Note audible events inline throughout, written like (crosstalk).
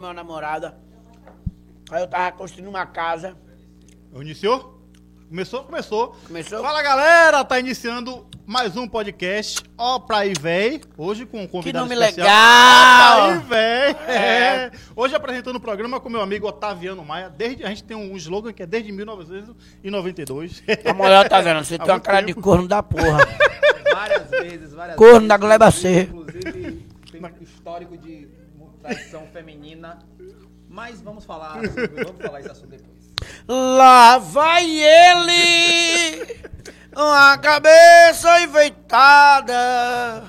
meu namorada. Aí eu tava construindo uma casa. Iniciou? Começou? Começou. Começou? Fala galera, tá iniciando mais um podcast. Ó, pra aí, véi. Hoje com um convidado nome especial. legal! Ó, pra aí, véi. É. É. Hoje apresentando o programa com meu amigo Otaviano Maia. Desde, a gente tem um slogan que é desde 1992. A mulher tá vendo, você Há tem uma muito cara de tempo. corno da porra. Várias vezes, várias Corno vezes. da Gleba C. Inclusive, tem um histórico de traição feminina. Mas vamos falar, sobre, vamos falar esse assunto depois. Lá vai ele, uma cabeça enfeitada.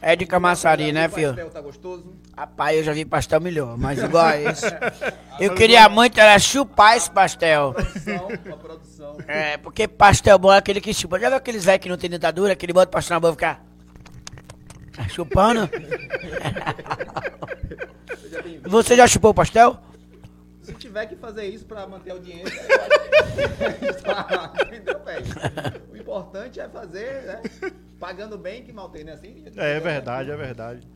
É de camaçari, né, O filho? pastel tá gostoso? Rapaz, eu já vi pastel melhor, mas igual a esse. (laughs) Eu queria muito era chupar esse pastel. Produção. É, porque pastel bom é aquele que chupa. Já viu aqueles velhos que não tem dentadura, que ele bota o pastel na boca e fica... Tá chupando? Você já chupou o pastel? Se tiver que fazer isso pra manter a audiência, (laughs) entendeu, velho? O importante é fazer, né? Pagando bem que mal tem, né? Assim, É verdade, é verdade.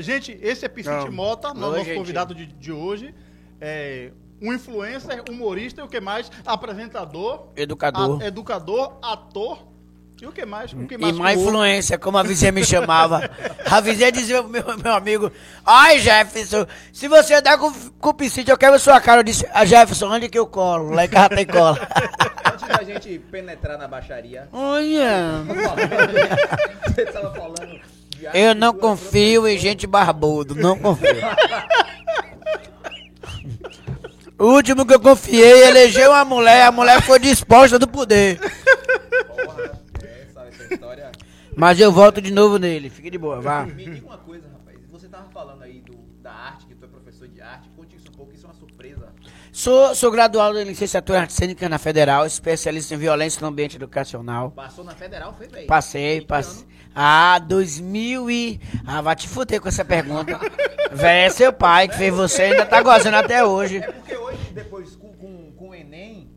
Gente, esse é Piscite. Mota, Oi, nosso gente. convidado de, de hoje. É um influencer, humorista e o que mais? Apresentador, Educador. a- educador, ator e o que mais? O que E mais má o- influência, como a vizinha me chamava. A vizinha dizia pro meu, meu amigo, ai Jefferson, se você der com, com o piscite, eu quero a sua cara. Eu disse, a Jefferson, onde que eu colo? Lá em casa tem cola. (laughs) Antes da gente penetrar na baixaria, Olha, você tava falando de eu não confio em gente barbudo, não confio. O último que eu confiei, elegeu uma mulher, a mulher foi disposta do poder. Porra, essa, essa história. Mas eu volto de novo nele, fique de boa, vá. Me diga uma coisa, rapaz. Você tava falando aí do, da arte, que tu é professor de arte. Conte isso um pouco, isso é uma surpresa. Sou, sou graduado em licenciatura em arte cênica na Federal, especialista em violência no ambiente educacional. Passou na federal, foi, velho? Passei, passei. Ah, 2000 e... Ah, vai te fuder com essa pergunta. (laughs) Véi, é seu pai que fez você ainda tá gozando até hoje. É porque hoje, depois, com, com, com o Enem,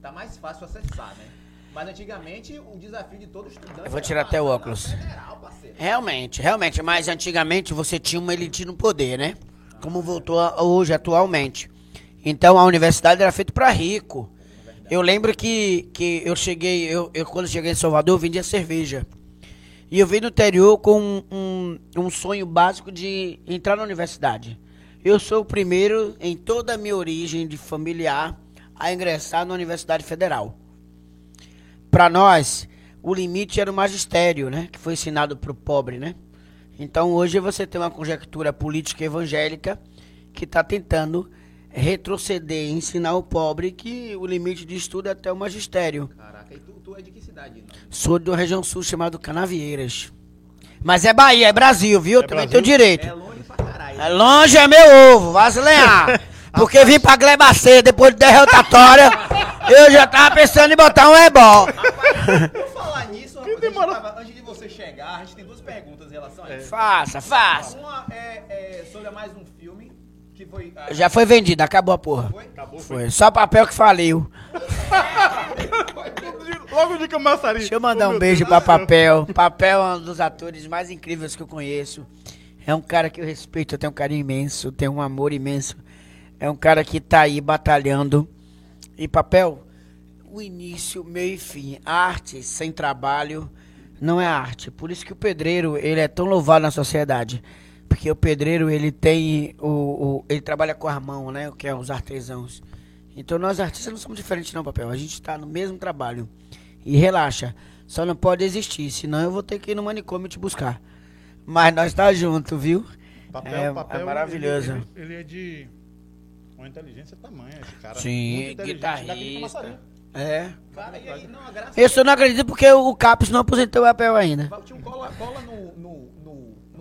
tá mais fácil acessar, né? Mas antigamente, o desafio de todo estudante... Eu vou era tirar até o óculos. Federal. Realmente, realmente. Mas antigamente você tinha uma elite no poder, né? Como voltou a- hoje, atualmente. Então a universidade era feita para rico. Eu lembro que, que eu cheguei, eu, eu quando cheguei em Salvador, eu vendia cerveja. E eu vim do interior com um, um, um sonho básico de entrar na universidade. Eu sou o primeiro em toda a minha origem de familiar a ingressar na Universidade Federal. Para nós, o limite era o magistério, né? Que foi ensinado para o pobre, né? Então hoje você tem uma conjectura política evangélica que está tentando retroceder e ensinar o pobre que o limite de estudo é até o magistério. Caraca, e tu, tu é de que cidade? Não? Sou de uma região sul chamada Canavieiras. Mas é Bahia, é Brasil, viu? É Também Brasil? tenho direito. É longe pra caralho. É longe é meu ovo, vazilear. (laughs) Porque vim pra Glebacê depois de derrotatória, (laughs) eu já tava pensando em botar um ebó. Por falar nisso, rapaz, a gente demora- tava- antes de você chegar, a gente tem duas perguntas em relação a isso. Faça, faça. Uma é, é sobre mais um filme que foi. ah, Já foi vendido, acabou a porra. foi? Acabou, foi. Foi, só papel que faliu. (laughs) Logo de Camaçari. Deixa eu mandar Oh, um beijo Deus pra. Papel. Papel é um dos atores mais incríveis que eu conheço. É um cara que eu respeito, eu tenho um carinho imenso, tenho um amor imenso. É um cara que tá aí batalhando. E Papel, o início, meio e fim. Arte sem trabalho não é arte. Por isso que o pedreiro, ele é tão louvado na sociedade. Porque o pedreiro, ele tem o, o- ele trabalha com a mão, né? O que é os artesãos. Então nós artistas não somos diferentes não, Papel. A gente está no mesmo trabalho. E relaxa, só não pode existir, senão eu vou ter que ir no manicômio te buscar. Mas nós tá junto, viu? Papel, É- papel, é maravilhoso. Ele- ele é de uma inteligência tamanha, esse cara. Sim, guitarrista. É. Cara, e aí, não, a graça. Eu só não acredito porque o Capos não aposentou o papel ainda. Tinha um cola, cola no, no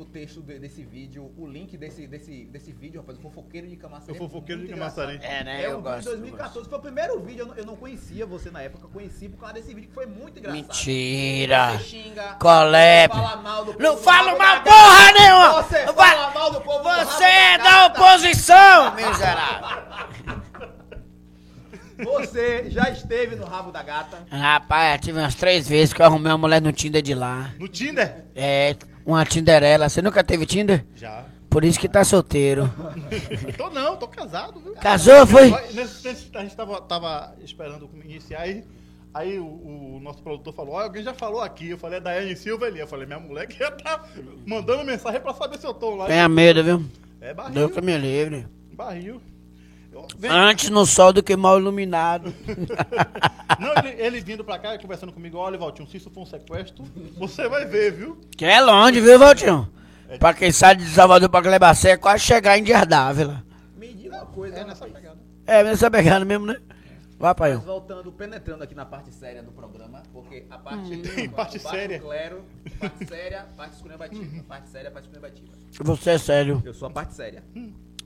texto de- desse vídeo, o link desse, desse, desse vídeo, rapaz, o fofoqueiro de Camaçari. O fofoqueiro de Camaçari. É, né? É Eu um vídeo gosto, de eu 2014, foi o primeiro vídeo, eu não, eu não conhecia você na época, eu conheci por causa desse vídeo que foi muito engraçado. Mentira. Você xinga, Colé. fala mal do Não povo falo mal Rabo da porra nenhuma. Você Não fala mal do povo Você é da oposição, miserável. (laughs) Você já esteve no rabo da gata. Rapaz, eu tive umas três vezes que eu arrumei uma mulher no Tinder de lá. No Tinder? É, uma Tinderela. Você nunca teve Tinder? Já. Por isso que tá solteiro. (laughs) tô não, tô casado, viu? Casou, foi? Nesse, nesse, a gente tava, tava esperando iniciar aí. Aí o, o nosso produtor falou, alguém já falou aqui. Eu falei, é Daiane Silva ali. Eu falei, minha mulher que já tá mandando mensagem pra saber se eu tô lá. Tenha medo, viu? É barril. Deus que me livre. Barril. Vem- Antes no sol do que mal iluminado. (laughs) Não, ele, ele vindo pra cá e conversando comigo, olha, Valtinho, se isso for um sequestro, você vai ver, viu? Que é longe, viu, Valtinho? Pra quem sai de Salvador pra Glebacé, é quase chegar em Dias d'Ávila. Me diga uma coisa, É nessa rapaz. pegada. É, mas tá pegando mesmo, né? Vai, pai. Mas voltando, penetrando aqui na parte séria do programa, porque a parte. Tem (laughs) a parte séria. clero, parte séria, parte esculhambativa. Parte séria, parte esculhambativa. Você é sério. Eu sou a parte séria.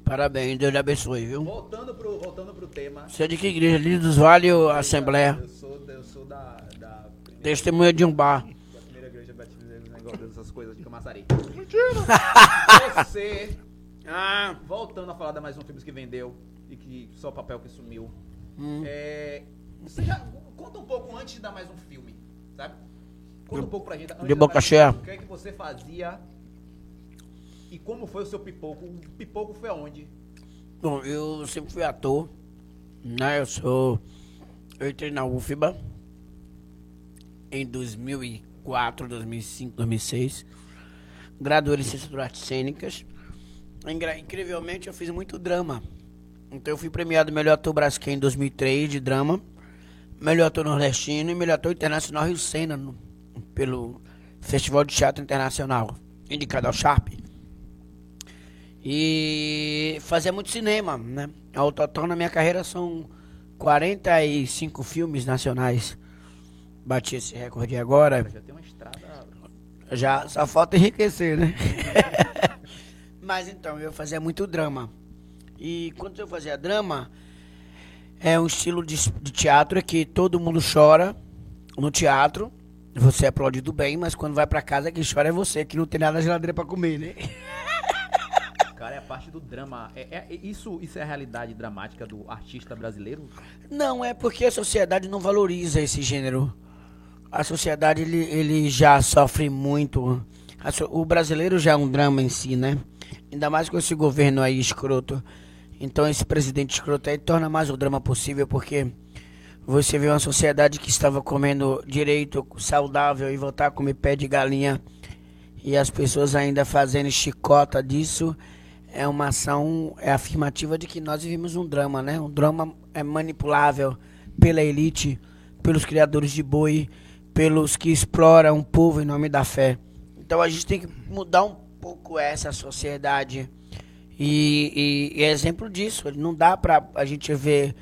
Parabéns, Deus lhe abençoe, viu? Voltando pro, voltando pro tema. Você é de que igreja? Líder dos Vales ou Assembleia? Eu sou, eu sou da, da, primeira, Testemunha de um bar. da primeira igreja batista dos negócios dessas coisas de Camaçari. Mentira! Você, (laughs) Ah, voltando a falar da mais um filme que vendeu e que só o papel que sumiu. Hum. É, você já conta um pouco antes de dar mais um filme, sabe? Conta um pouco pra gente. antes de boca cheia. O que é que você fazia e como foi o seu pipoco? O pipoco foi aonde? Bom, eu sempre fui ator, né? Eu sou. Eu entrei na UFBA em 2004, 2005, 2006. Graduei licenciatura em artes cênicas. Incrivelmente, eu fiz muito drama. Então, eu fui premiado melhor ator Braskem em 2003 de drama, melhor ator nordestino e melhor ator internacional Rio Sena no- pelo Festival de Teatro Internacional, indicado ao Sharp. E fazia muito cinema, né? Ao total na minha carreira são 45 filmes nacionais. Bati esse recorde agora. Já tem uma estrada. Já só falta enriquecer, né? (laughs) Mas então, eu fazia muito drama. E quando eu fazia drama, é um estilo de, de teatro que todo mundo chora no teatro. Você é aplaudido bem, mas quando vai pra casa, quem chora é você, que não tem nada na geladeira pra comer, né? (laughs) Cara, é a parte do drama. É, é- é- isso, isso é a realidade dramática do artista brasileiro? Não, é porque a sociedade não valoriza esse gênero. A sociedade, ele, ele já sofre muito. O brasileiro já é um drama em si, né? Ainda mais com esse governo aí escroto. Então esse presidente escroto aí torna mais o drama possível, porque você vê uma sociedade que estava comendo direito, saudável, e voltar a comer pé de galinha, e as pessoas ainda fazendo chicota disso, é uma ação é afirmativa de que nós vivemos um drama, né? Um drama é manipulável pela elite, pelos criadores de boi, pelos que exploram o povo em nome da fé. Então a gente tem que mudar um pouco essa sociedade. E, e- e é exemplo disso, não dá pra a gente ver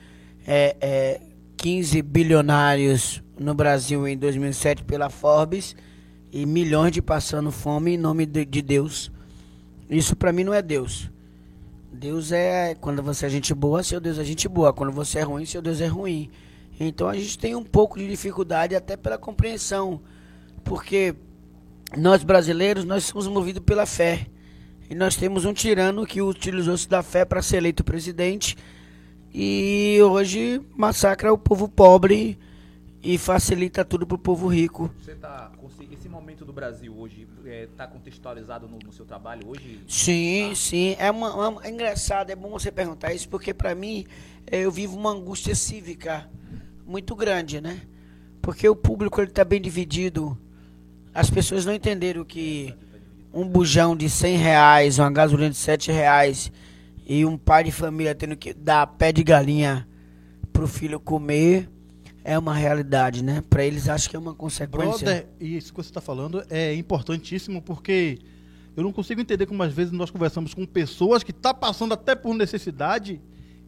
é, é, 15 bilionários no Brasil em 2007 pela Forbes e milhões de passando fome em nome de, de Deus. Isso pra mim não é Deus. Deus é quando você é gente boa, seu Deus é gente boa. Quando você é ruim, seu Deus é ruim. Então a gente tem um pouco de dificuldade até pela compreensão, porque nós brasileiros nós somos movidos pela fé. E nós temos um tirano que utilizou-se da fé para ser eleito presidente e hoje massacra o povo pobre e facilita tudo pro povo rico. Você tá. Esse momento do Brasil hoje está contextualizado no, no seu trabalho hoje? Sim, sim. É, uma, uma- é engraçado, é bom você perguntar isso, porque para mim eh, eu vivo uma angústia cívica muito grande, né? Porque o público ele tá bem dividido. As pessoas não entenderam que um bujão de 100 reais, uma gasolina de 7 reais e um pai de família tendo que dar pé de galinha pro filho comer é uma realidade, né? Para eles acho que é uma consequência. Brother, e isso que você está falando é importantíssimo porque eu não consigo entender como às vezes nós conversamos com pessoas que estão passando até por necessidade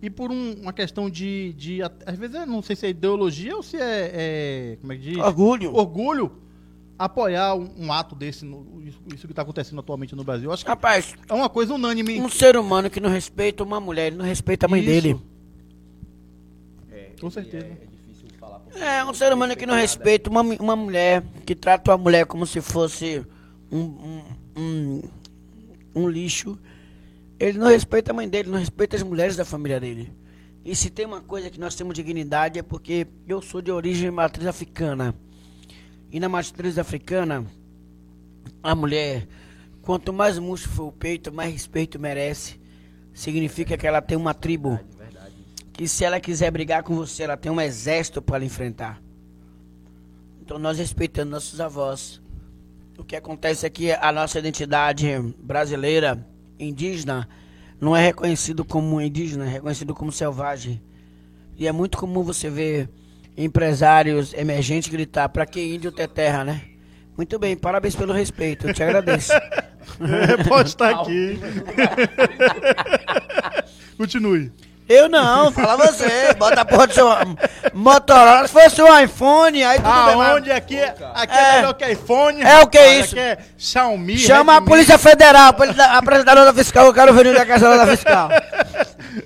e por um- uma questão de, de. Às vezes eu não sei se é ideologia ou se é. é- como é que diz? Orgulho. Orgulho apoiar um, um ato desse, no- isso, isso que está acontecendo atualmente no Brasil. Acho que Rapaz, é uma coisa unânime. um ser humano que não respeita uma mulher, ele não respeita a mãe Isso. dele. É, Com certeza. É, é um ser humano que não respeita uma, uma mulher, que trata uma mulher como se fosse um, um, um, lixo. Ele não respeita a mãe dele, não respeita as mulheres da família dele. E se tem uma coisa que nós temos dignidade é porque eu sou de origem matriz africana. E na matriz africana, a mulher, Quanto mais murcho for o peito, mais respeito merece. Significa que ela tem uma tribo. Que se ela quiser brigar com você, ela tem um exército para enfrentar. Então nós respeitando nossos avós. O que acontece é que a nossa identidade brasileira, indígena, não é reconhecido como indígena, é reconhecido como selvagem. E é muito comum você ver empresários emergentes gritar, pra que índio ter terra, né? Muito bem, parabéns pelo respeito, eu te agradeço. (laughs) Pode estar aqui. (laughs) Continue. Eu não, fala você. Bota a porra do seu Motorola. Se fosse um iPhone, aí tudo bem. Aonde aqui, é- aqui é, É. melhor que iPhone. É o que rapaz, isso? Aqui é Xiaomi. Chama a Redmi. Polícia Federal, a nota fiscal. Eu quero ver é que é essa nota fiscal.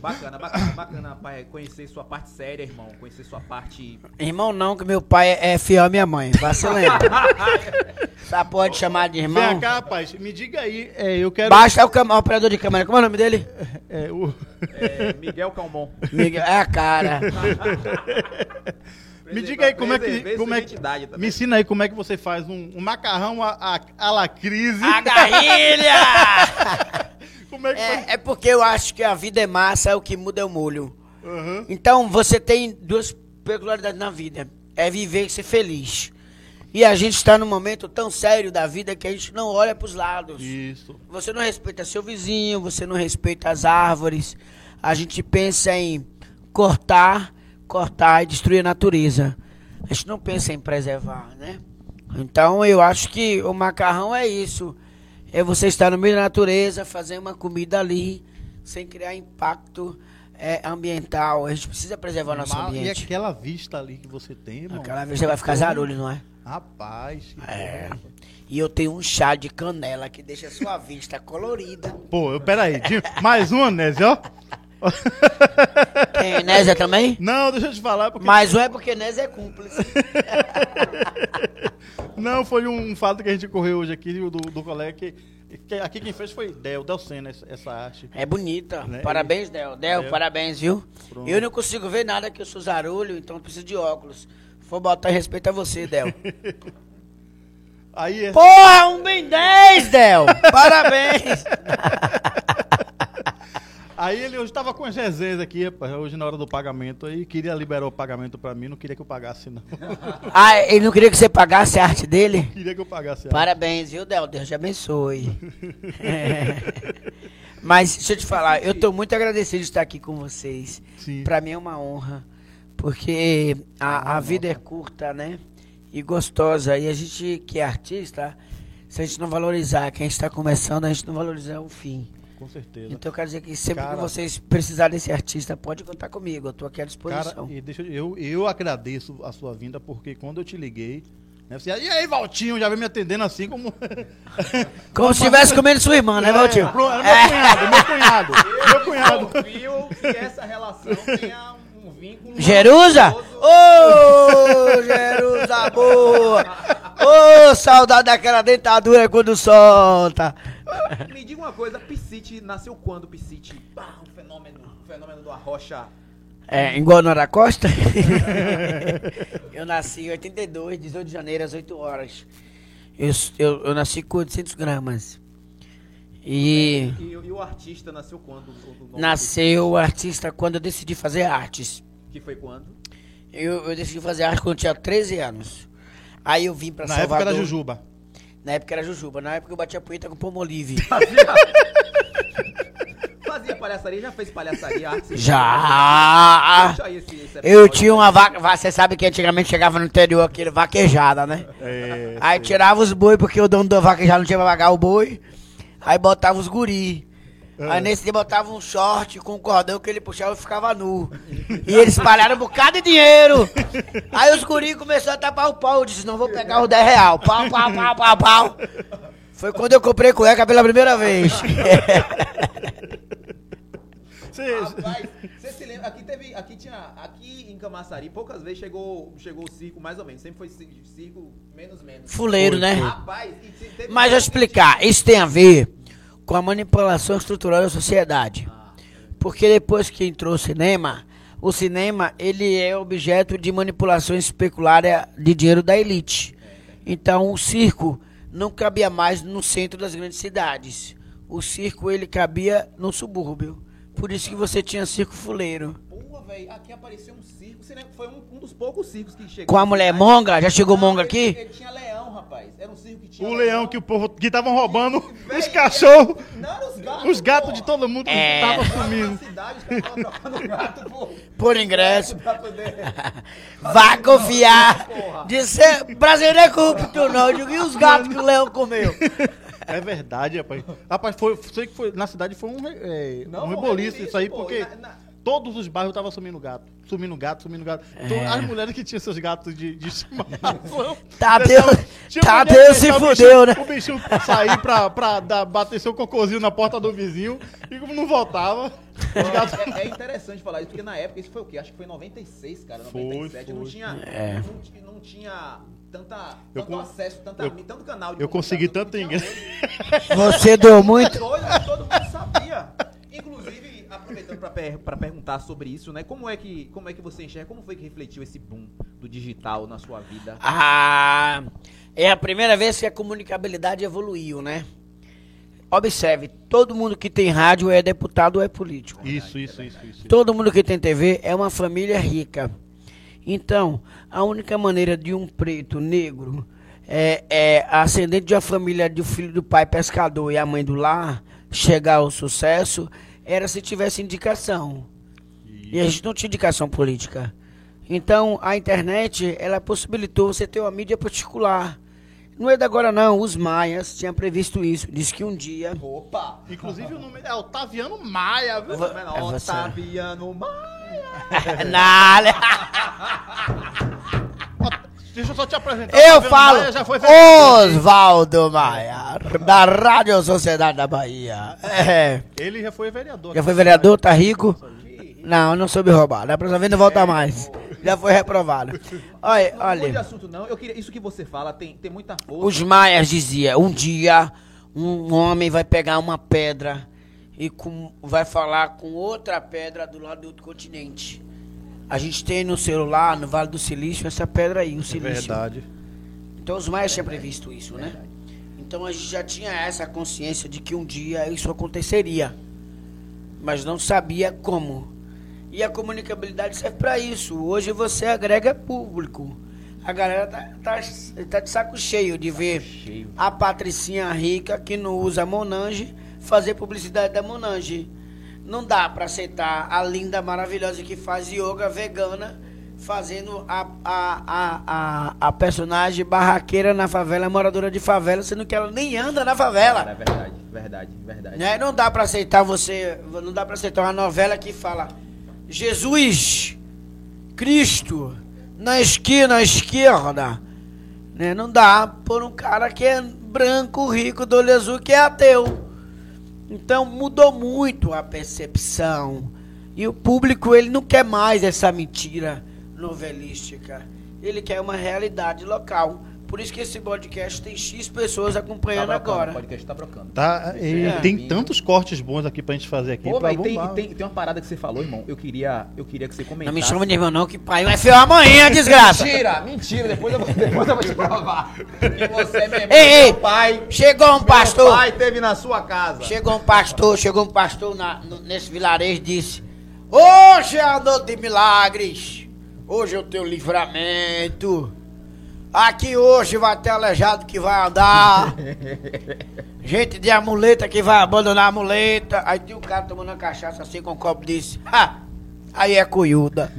Bacana, bacana, bacana, pai. Conhecer sua parte séria, irmão. Conhecer sua parte. Irmão, não, que meu pai é é fiel à minha mãe. Vacilando. (laughs) Só pode chamar de irmão. Vem cá, rapaz, me diga aí, é, eu quero... Basta o, cam- o operador de câmera. Como é o nome dele? (laughs) É, o... É, Miguel Calmon. Miguel. É a cara. (laughs) Me diga aí como é que... Como é que me ensina aí como é que você faz um, um macarrão a la crise. A garrilha! Como é que? É, é porque eu acho que a vida é massa, o que muda é o molho. Aham. Então você tem duas peculiaridades na vida: é viver e ser feliz. E a gente está num momento tão sério da vida que a gente não olha para os lados. Isso. Você não respeita seu vizinho, você não respeita as árvores. A gente pensa em cortar, cortar e destruir a natureza. A gente não pensa em preservar, né? Então eu acho que o macarrão é isso. É você estar no meio da natureza, fazer uma comida ali, sem criar impacto é, ambiental. A gente precisa preservar o nosso Ma- E ambiente. aquela vista ali que você tem, irmão? Aquela você vai ficar zarulho, não é? Rapaz. que É. coisa. E eu tenho um chá de canela que deixa a sua vista colorida. Pô, eu, peraí. Mais um, Nézio, ó. (laughs) Tem Nésia também? Não, deixa eu te falar, porque... Mas um é porque Nésia é cúmplice. (laughs) Não, foi um fato que a gente correu hoje aqui, do, do colega, que, aqui quem fez foi Del, Del Senna, essa, arte. É bonita. Né? Parabéns, Del. Del, É. parabéns, viu? Pronto. Eu não consigo ver nada que eu sou zarulho, então preciso de óculos. Vou botar respeito a você, Del. (laughs) Aí, é- Porra, um bem 10, Del! Parabéns! Aí ele hoje tava com as resenhas aqui, rapaz, hoje na hora do pagamento, aí queria liberar o pagamento pra mim, não queria que eu pagasse, não. (laughs) Ah, ele não queria que você pagasse a arte dele? queria que eu pagasse. Parabéns, viu, Del? Deus te abençoe. (laughs) É. Mas, deixa eu te falar, eu tô muito agradecido de estar aqui com vocês. Sim. Pra mim é uma honra, porque a, a vida é curta, né? E gostosa. E a gente que é artista, se a gente não valorizar quem está começando, a gente não valorizar o fim. Com certeza. Então eu quero dizer que sempre Cara- que vocês precisarem desse artista, pode contar comigo. Eu tô aqui à Cara, disposição. e deixa eu, eu, eu agradeço a sua vinda, porque quando eu te liguei, né, você, e aí, Valtinho, já vem me atendendo assim como... (laughs) Como se estivesse comendo sua irmã, né, Valtinho? É, pro- é meu cunhado, meu cunhado, (laughs) meu cunhado. Confio que essa relação tenha um vínculo. Jerusa? Ô, Jerusa boa! Ô, saudade daquela dentadura quando solta. (laughs) Me diga uma coisa, Piscite nasceu quando, Piscite? Pá, um fenômeno, um fenômeno do Arrocha. É, igual Nora Costa? (laughs) eu nasci em 82, 18 de janeiro, às 8 horas. Eu, eu, eu nasci com 800 gramas. E E, e o artista nasceu quando? O- o nome nasceu o artista quando eu decidi fazer artes. Que foi quando? Eu, eu decidi fazer arte quando eu tinha 13 anos. Aí eu vim pra Na Salvador. época era Jujuba. Na época era Jujuba. Na época eu batia punheta com Pomolive. (laughs) Fazia palhaçaria, já fez palhaçaria, arte. Já! Puxa aí esse- esse Eu episódio. tinha uma vaca. Você sabe que antigamente chegava no interior aquele vaquejada, né? É, Aí tirava os boi, porque o dono da vaca já não tinha pra pagar o boi. Aí botava os guri. Aí nesse dia botava um short com um cordão que ele puxava e ficava nu. E eles espalharam um bocado de dinheiro. Aí os guri começaram a tapar o pau. Eu disse, não vou pegar os 10 real. Pau, pau, pau, pau, pau. Foi quando eu comprei cueca pela primeira vez. (laughs) Cê- Rapaz, você se lembra? Aqui teve. Aqui tinha. Aqui em Camaçari, poucas vezes chegou, chegou o circo, mais ou menos. Sempre foi ci- circo menos menos. Fuleiro, né? Rapaz, e te- teve Mas eu explicar, isso tem a ver com a manipulação estrutural da sociedade. Porque depois que entrou o cinema, o cinema ele é objeto de manipulação especulária de dinheiro da elite. Então o circo não cabia mais no centro das grandes cidades. O circo ele cabia no subúrbio. Por isso que você tinha circo fuleiro. Velho, aqui apareceu um circo. Foi um, um dos poucos circos que chegou. Com a mulher monga, já chegou monga Ele- aqui? Ele, tinha leão, rapaz. Era um circo que tinha O leão que o povo que estavam (laughs) roubando os cachorros, Não, os gatos. os gatos de todo mundo que É. estavam Na sumindo. cidade, os gato, pô. Por ingresso. (laughs) Vai confiar. Ser brasileiro é corrupto, não. Eu digo, e os gatos que o leão comeu? (laughs) É verdade, rapaz. Rapaz, foi, sei que foi, na cidade foi um, é, Não, um um reboliço isso aí, pô, porque na- na- todos os bairros estavam sumindo gato. Sumindo gato, sumindo gato. Então, É. as mulheres que tinham seus gatos de, de estimação. Tadeu- tinha Tadeu se deixava o fudeu, bichinho- né? O bichinho sair pra, pra dar, bater seu cocôzinho na porta do vizinho e como não voltava, os gatos... É, é interessante falar isso, porque na época, isso foi o quê? Acho que foi em 96, cara, Foi, 97. Não foi. tinha, É. não, não tinha tanta, Eu tanto con- acesso, tanta, eu- tanto canal de Eu consegui tanto ingresso. hoje. (laughs) Você deu muito. Doido, mas todo mundo sabia. Inclusive, pra, per- perguntar sobre isso, né? Como é, que, como é que você enxerga, como foi que refletiu esse boom do digital na sua vida? Ah, é a primeira vez que a comunicabilidade evoluiu, né? Observe, todo mundo que tem rádio é deputado ou é político. Isso, isso, isso, isso. Todo mundo que tem TV é uma família rica. Então, a única maneira de um preto negro é, é ascendente de uma família de um filho do pai pescador e a mãe do lar chegar ao sucesso era se tivesse indicação. E a gente não tinha indicação política. Então, a internet, ela possibilitou você ter uma mídia particular. Não é de agora não, os maias tinham previsto isso. Diz que um dia... Opa! Inclusive o nome é Otaviano Maia, viu? É você. Otaviano Maia. (laughs) Nada. (laughs) Deixa eu só te apresentar. Eu falo Maia já foi vereador. Oswaldo Maia, da Rádio Sociedade da Bahia. É. Ele já foi vereador. Já foi vereador, tá rico? Não, não soube roubar. Da próxima vez não volta mais. Já foi reprovado. Olha, Não olha. assunto, não. Eu queria, isso que você fala tem, tem muita força. Os maias diziam, um dia um homem vai pegar uma pedra e com- vai falar com outra pedra do lado do outro continente. A gente tem no celular, no Vale do Silício, essa pedra aí, o É silício. verdade. Então os maias tinham previsto isso, né? Então a gente já tinha essa consciência de que um dia isso aconteceria, mas não sabia como. E a comunicabilidade serve para isso. Hoje você agrega público. A galera tá, tá, tá de saco cheio de ver cheio. a Patricinha rica que não usa Monange fazer publicidade da Monange. Não dá para aceitar a linda, maravilhosa que faz yoga vegana fazendo a, a, a, a, a personagem barraqueira na favela, moradora de favela, sendo que ela nem anda na favela. É verdade, verdade, verdade. Né? Não dá pra aceitar você, não dá para aceitar uma novela que fala Jesus, Cristo, na esquina à esquerda. Né? Não dá por um cara que é branco, rico, do olho azul, que é ateu. Então mudou muito a percepção. E o público ele não quer mais essa mentira novelística. Ele quer uma realidade local. Por isso que esse podcast tem X pessoas acompanhando brocando, agora. O podcast tá brocando. Tá, e É. tem tantos cortes bons aqui pra gente fazer aqui. Pô, tem, tem, tem uma parada que você falou, irmão. Eu queria, eu queria que você comentasse. Não me chama de irmão não, que pai vai feio amanhã, desgraça. Mentira, mentira. Depois eu vou, depois eu vou te provar. Que você, meu irmão, Ei, meu pai. chegou um Meu pastor, pai teve na sua casa. chegou um pastor, chegou um pastor na- no- nesse vilarejo e disse, hoje é a noite de milagres, hoje é o teu livramento, aqui hoje vai ter aleijado que vai andar, (laughs) gente de amuleta que vai abandonar a muleta, aí tem um cara tomando uma cachaça assim com um copo e disse, ha, aí é cuiuda.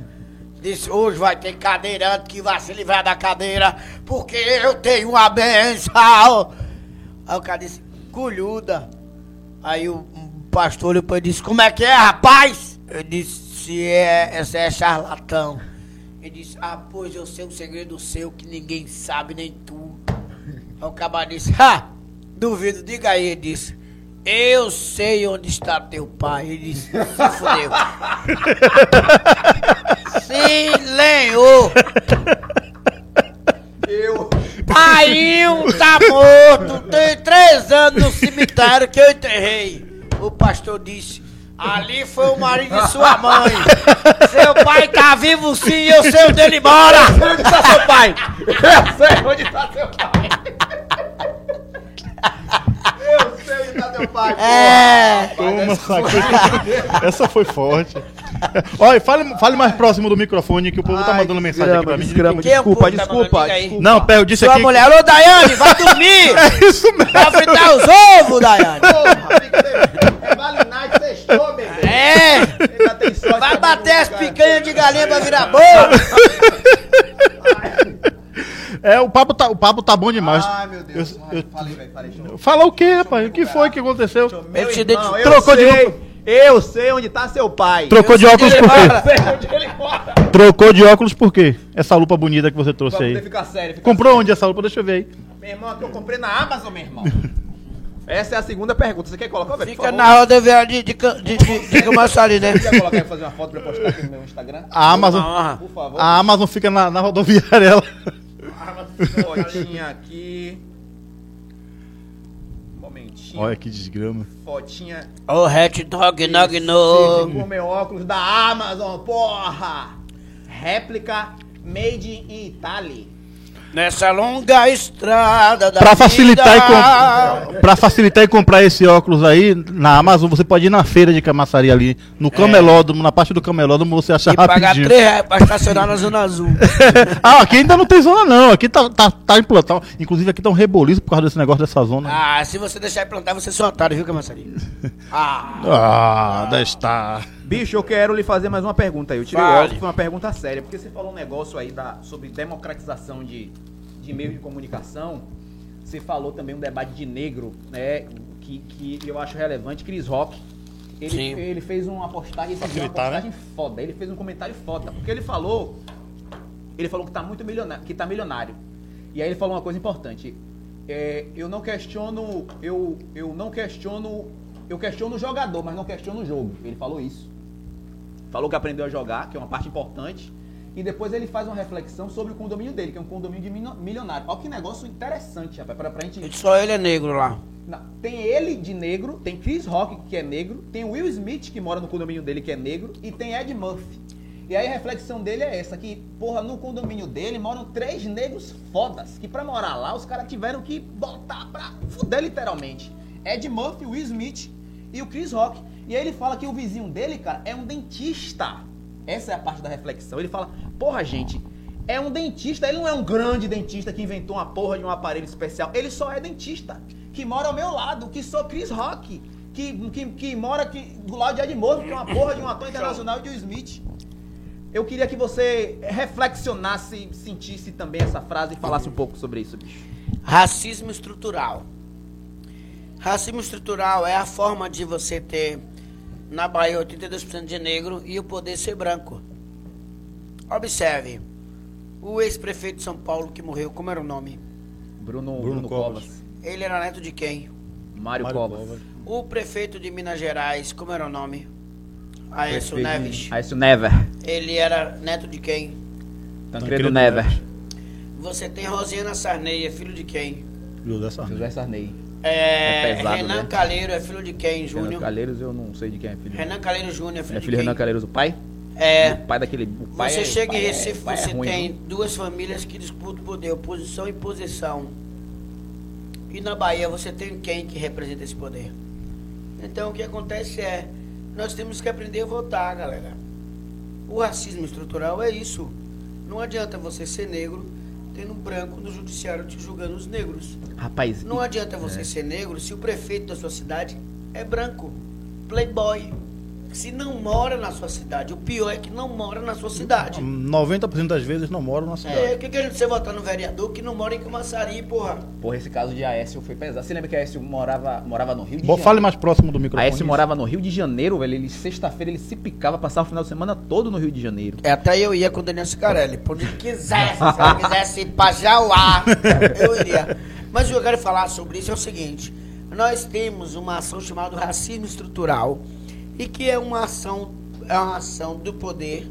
Disse, hoje vai ter cadeirante que vai se livrar da cadeira, porque eu tenho uma benção. Aí o cara disse, colhuda. Aí o pastor depois disse, como é que é, rapaz? Eu disse, é, esse é charlatão. Ele disse, ah, pois eu sei um segredo seu que ninguém sabe, nem tu. Aí o cabra disse, ha, duvido, diga aí. Ele disse, eu sei onde está teu pai. Ele disse, se fudeu. (laughs) Silêncio! Eu. Painho tá morto, tem três anos no cemitério que eu enterrei. O pastor disse, ali foi o marido de sua mãe. Seu pai tá vivo sim, eu sei onde ele mora. Onde tá seu pai? Eu sei onde tá seu pai. meu pai. É. Toma, sacou. Essa foi forte. Olha, fale, fale mais próximo do microfone que o povo tá Ai, mandando mensagem aqui pra mim. desgrama, é desculpa, tá desculpa, desculpa. Não, pera, eu disse Sua aqui. mulher, alô, Daiane, vai dormir! (laughs) É isso mesmo. Vai fritar os ovos, Daiane! Porra. É Vale Night, bebê. É! Vai bater as picanhas de galinha pra virar boa! É, o papo tá, o papo tá bom demais. Ai, meu Deus. Eu- eu- falei, velho, falei. Deixa eu- Fala o quê, rapaz? O que foi que aconteceu? Meu Eu te irmão, eu Trocou de sei, novo. Eu sei onde tá seu pai. Trocou de óculos por quê? sei onde ele mora. Trocou de óculos por quê? Essa lupa bonita que você trouxe aí. ficar sério. ficar Comprou onde essa lupa? Deixa eu ver aí. sério. Meu irmão, que eu comprei na Amazon, meu irmão. (laughs) Essa é a segunda pergunta. Você quer colocar, velho? Fica na rodoviária de, de, de, de, de (laughs) Camaçari, né? Você quer colocar e fazer uma foto pra postar aqui no meu Instagram? A Amazon. Por favor. a Amazon fica na, na rodoviária. Ela. Fotinha aqui. Um momentinho. Olha que desgrama. Fotinha. Ô, Hat Dog Nog No. com meu óculos da Amazon, porra! Réplica made in Italy. Nessa longa estrada da Pra facilitar, e vida. com... pra facilitar e comprar esse óculos aí, na Amazon, você pode ir na feira de Camaçari ali, no camelódromo, na parte do camelódromo, você acha E pagar rapidinho. 3 reais pra estacionar na Zona Azul. (laughs) ah, aqui ainda não tem zona não, aqui tá, tá, tá implantado. Inclusive aqui tá um reboliço por causa desse negócio dessa zona. Ah, se você deixar de plantar, você é um otário, viu, Camaçari? (laughs) Ah. Ah, deve estar. Bicho, eu quero lhe fazer mais uma pergunta aí. Eu tirei o Fale. óculos, foi uma pergunta séria, porque você falou um negócio aí da, sobre democratização de, de meios de comunicação. Você falou também um debate de negro, né? Que, que eu acho relevante. Chris Rock, ele, Sim. ele fez uma postagem, esse dia, uma né? postagem foda. Ele fez um comentário foda, porque ele falou, ele falou que tá muito milionário, que tá milionário. E aí ele falou uma coisa importante. É, eu não questiono, eu, eu não questiono, eu questiono o jogador, mas não questiono o jogo. Ele falou isso. Falou que aprendeu a jogar, que é uma parte importante. E depois ele faz uma reflexão sobre o condomínio dele, que é um condomínio de milio- milionário. Olha que negócio interessante, rapaz, pra, pra gente... Só ele é negro lá. Não, tem ele de negro, tem Chris Rock, que é negro, tem Will Smith, que mora no condomínio dele, que é negro, e tem Ed Murphy. E aí a reflexão dele é essa, que, porra, no condomínio dele moram três negros fodas, que pra morar lá os caras tiveram que botar pra fuder literalmente. Ed Murphy, Will Smith e o Chris Rock. E aí ele fala que o vizinho dele, cara, é um dentista. Essa é a parte da reflexão. Ele fala, porra, gente, é um dentista, ele não é um grande dentista que inventou uma porra de um aparelho especial. Ele só é dentista, que mora ao meu lado, que sou Chris Rock, que, que, que mora aqui do lado de Ed Murphy, que é uma porra de um ator internacional de Will Smith. Eu queria que você reflexionasse, sentisse também essa frase e falasse um pouco sobre isso, bicho. Racismo estrutural. Racismo estrutural é a forma de você ter na Bahia 82% de negro e o poder ser branco. Observe. O ex-prefeito de São Paulo que morreu, como era o nome? Bruno, Bruno Bruno Covas. Covas. Ele era neto de quem? Mário, Mário Covas. Covas. O prefeito de Minas Gerais, como era o nome? Aécio Prefeito- Neves. Aécio Never. Ele era neto de quem? Tancredo Tancredo Never. Você tem Rosiana Sarney, é filho de quem? José Sarney. José Sarney. É, É pesado, Renan né? Calheiro é filho de quem, Renan Júnior? Calheiros, eu não sei de quem é filho. Renan Calheiro Júnior é filho é de filho de? Renan Calheiros, o pai? É. O pai daquele. O pai Você é- chega pai em é- Recife, é você ruim, tem duas famílias que disputam o poder, oposição e posição. E na Bahia você tem quem que representa esse poder? Então o que acontece é, nós temos que aprender a votar, galera. O racismo estrutural é isso. Não adianta você ser negro tendo um branco no judiciário te julgando os negros. Rapaz, Não e- adianta você ser negro se o prefeito da sua cidade é branco, playboy. Se não mora na sua cidade, o pior é que não mora na sua cidade. 90% das vezes não moram na É, cidade. o que, que a gente você votar no vereador que não mora em Camaçari, porra? Porra, esse caso de Aécio foi pesado. Você lembra que Aécio morava, morava no Rio de Bo- Janeiro? Fale mais próximo do microfone. Aécio morava no Rio de Janeiro, velho. Ele, sexta-feira, ele se picava, passava o final de semana todo no Rio de Janeiro. É, até eu ia com o Daniel Cicarelli, por onde quisesse, se ela quisesse ir pra Jauá, eu iria. Mas o que eu quero falar sobre isso é o seguinte, nós temos uma ação chamada racismo estrutural, e que é uma ação, é uma ação do poder,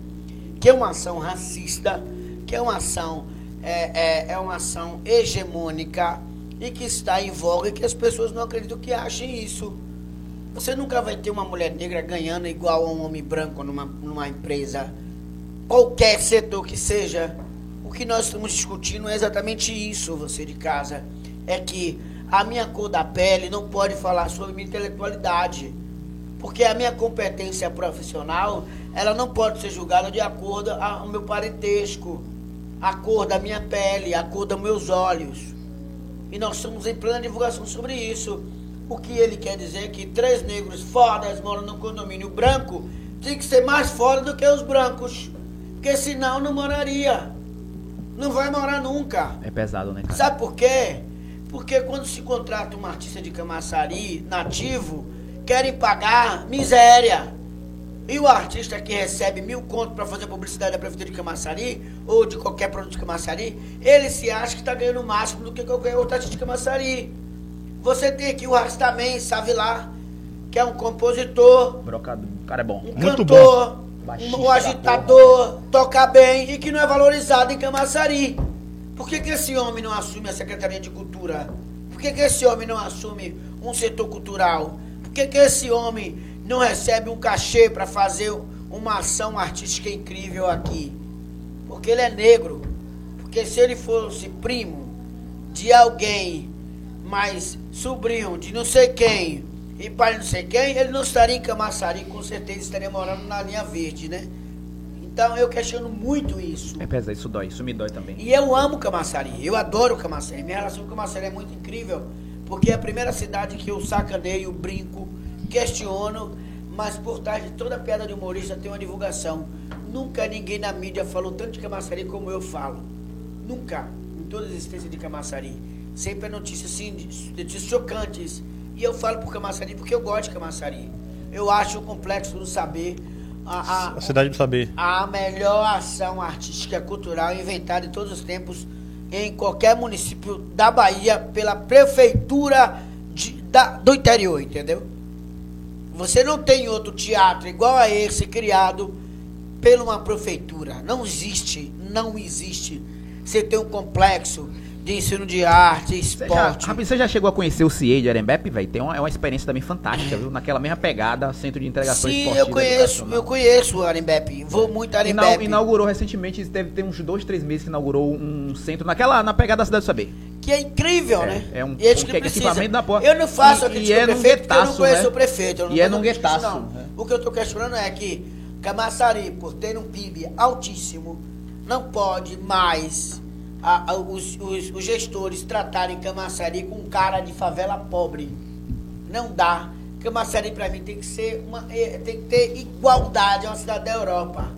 que é uma ação racista, que é uma ação, é, é, é uma ação hegemônica, e que está em voga, e que as pessoas não acreditam que achem isso. Você nunca vai ter uma mulher negra ganhando igual a um homem branco numa, numa empresa, qualquer setor que seja. O que nós estamos discutindo é exatamente isso, você de casa. É que a minha cor da pele não pode falar sobre minha intelectualidade. Porque a minha competência profissional, ela não pode ser julgada de acordo ao meu parentesco, a cor da minha pele, a cor dos meus olhos. E nós estamos em plena divulgação sobre isso. O que ele quer dizer é que três negros fodas moram no condomínio branco tem que ser mais foda do que os brancos. Porque senão não moraria. Não vai morar nunca. É pesado, né, cara? Sabe por quê? Porque quando se contrata um artista de camaçari nativo, querem pagar miséria. E o artista que recebe mil contos para fazer publicidade da prefeitura de Camaçari, ou de qualquer produto de Camaçari, ele se acha que está ganhando o máximo do que qualquer outro artista de Camaçari. Você tem aqui o Rastamém, Savilar, que é um compositor, Brocado, o cara é bom. um Muito cantor, Baixista um agitador, toca bem e que não é valorizado em Camaçari. Por que, que esse homem não assume a Secretaria de Cultura? Por que, que esse homem não assume um setor cultural? Por que, que esse homem não recebe um cachê para fazer uma ação artística incrível aqui? Porque ele é negro. Porque se ele fosse primo de alguém, mas sobrinho de não sei quem, e pai de não sei quem, ele não estaria em Camaçari, com certeza estaria morando na linha verde, né? Então eu questiono muito isso. É pesado, isso dói, isso me dói também. E eu amo Camaçari, eu adoro Camaçari. Minha relação com Camaçari é muito incrível, porque é a primeira cidade que eu sacaneio, brinco, questiono, mas por trás de toda piada de humorista tem uma divulgação. Nunca ninguém na mídia falou tanto de Camaçari como eu falo. Nunca, em toda a existência de Camaçari. Sempre é notícias assim, notícias chocantes. E eu falo por Camaçari porque eu gosto de Camaçari. Eu acho o complexo do saber a- a- A cidade do saber. a melhor ação artística cultural inventada em todos os tempos em qualquer município da Bahia pela prefeitura de- da- do interior, entendeu? Você não tem outro teatro igual a esse criado por uma prefeitura. Não existe, não existe. Você tem um complexo de ensino de arte, Você já, esporte. rapaz, você já chegou a conhecer o CIE de Arembepe, velho? Tem uma, é uma experiência também fantástica, viu? Naquela mesma pegada, centro de entregação Sim, esportiva. eu conheço, eu conheço o Arembepe. Vou muito a Inau- Arembepe. inaugurou recentemente, deve ter uns dois, três meses que inaugurou um centro naquela, na pegada da Cidade do Saber. Que é incrível, É, né? é um- E é um que precisa. equipamento da porra. Eu não faço a E- crítica e é ao prefeito porque eu não guetaço, conheço né? o prefeito. E é num guetaço, né? O que eu tô questionando é que Camaçari, por ter um PIB altíssimo, não pode mais a- a- os, os- os gestores tratarem Camaçari com cara de favela pobre. Não dá. Camaçari, pra mim, tem que ser uma. eh, tem que ter igualdade a uma cidade da Europa.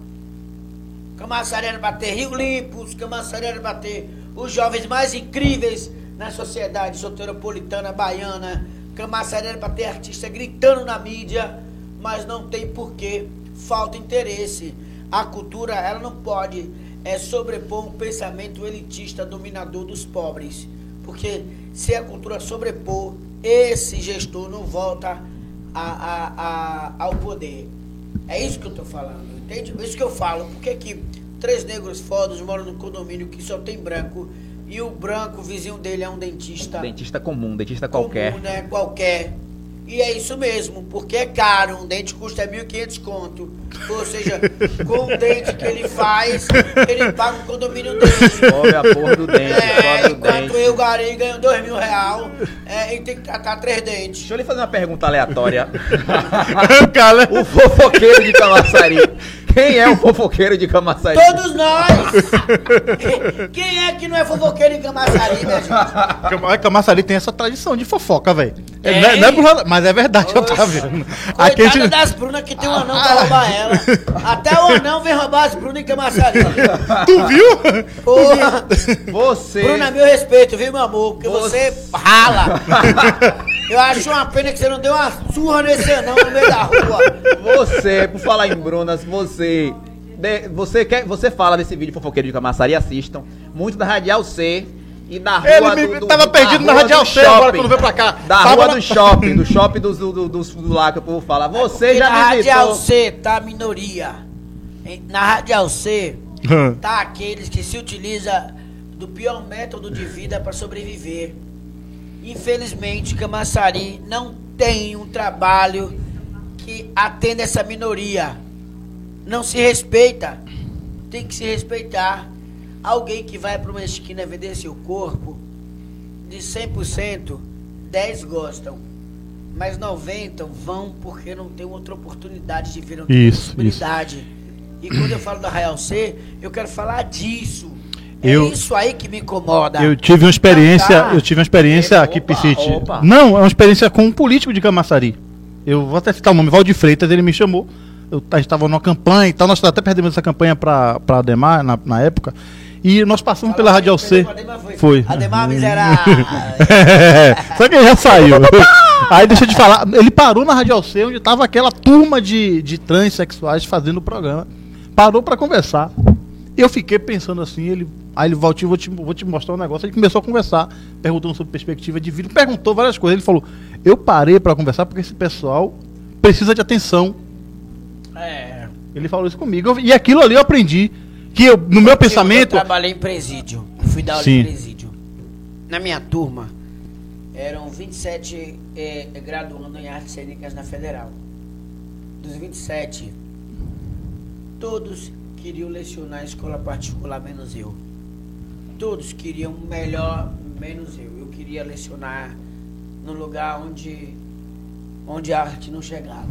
Camaçari era para ter Rio Limpos, Camaçari era para ter os jovens mais incríveis na sociedade soteropolitana baiana. Camaçari era para ter artista gritando na mídia, mas não tem porquê, falta interesse. A cultura, ela não pode é, sobrepor um pensamento elitista dominador dos pobres. Porque se a cultura sobrepor, esse gestor não volta a- a- a- ao poder. É isso que eu tô falando, entende? É isso que eu falo. Por que que três negros fodas moram no condomínio que só tem branco e o branco, o vizinho dele, é um dentista Dentista comum, dentista qualquer. comum, né? Qualquer. E é isso mesmo, porque é caro. Um dente custa 1.500 conto. Ou seja, com o dente que ele faz, ele paga o condomínio dele. Sobe a porra do dente, É, sobe o enquanto dente. eu, Gari, ganho dois mil real é, e tem que tratar três dentes. Deixa eu lhe fazer uma pergunta aleatória. (laughs) O fofoqueiro de Camaçari. Quem é o fofoqueiro de Camaçari? Todos nós! (laughs) Quem é que não é fofoqueiro em Camaçari, minha gente? Cam- Camaçari tem essa tradição de fofoca, velho. É, não é- não é mas é verdade, eu tava vendo. Aqui a Coitada gente- das Brunas que tem um anão pra roubar ela. (laughs) Até o anão vem roubar as Brunas em Camaçari. Tu viu? Porra! Você. Bruna, meu respeito, viu, meu amor? Porque você, rala. Eu acho uma pena que você não deu uma surra nesse anão no meio da rua. Você, por falar em Brunas, você. de- você, quer, você fala desse vídeo fofoqueiro de Camaçari, assistam. Muito da Radial C e da rua Ele me- do, do, tava perdido na Radial C agora quando veio pra cá. Da Tava rua na- do shopping, do shopping dos, do, do, dos- do lá que o povo fala. Você já na Radial visitou. C tá a minoria. Na Radial C Hum. tá aqueles que se utiliza do pior método de vida para sobreviver. Infelizmente, Camaçari não tem um trabalho que atenda essa minoria. Não se respeita. Tem que se respeitar. Alguém que vai para uma esquina vender seu corpo de 100% 10 gostam. Mas 90 vão porque não tem outra oportunidade de ver, tem Isso, possibilidade. E quando eu falo do Arraial C, eu quero falar disso. Eu- é isso aí que me incomoda. Eu tive uma experiência, Cantar. eu tive uma experiência Epa, aqui, opa, Piscite. Não, é uma experiência com um político de Camaçari. Eu vou até citar o nome, Valdir Freitas, ele me chamou. Eu, a gente estava numa campanha e tal, nós até perdemos essa campanha para a Ademar na, na época. E nós passamos pela Radial C. Foi. Ademar (laughs) miserável. Só que ele já saiu. (laughs) Aí deixa eu te falar, ele parou na Radial C, onde tava aquela turma de, de transexuais fazendo o programa. Parou pra conversar. Eu fiquei pensando assim, ele. Aí ele Valtinho, vou te, vou te mostrar um negócio. Ele começou a conversar, perguntando sobre perspectiva de vida, perguntou várias coisas. Ele falou: Eu parei pra conversar porque esse pessoal precisa de atenção. É. Ele falou isso comigo. Eu- E aquilo ali eu aprendi. Que eu, no meu pensamento. Eu trabalhei em presídio. Fui dar aula Sim. em presídio. Na minha turma, eram 27 eh, graduando em artes cênicas na Federal. Dos 27, todos queriam lecionar em escola particular, menos eu. Todos queriam melhor, menos eu. Eu queria lecionar no lugar onde, onde a arte não chegava.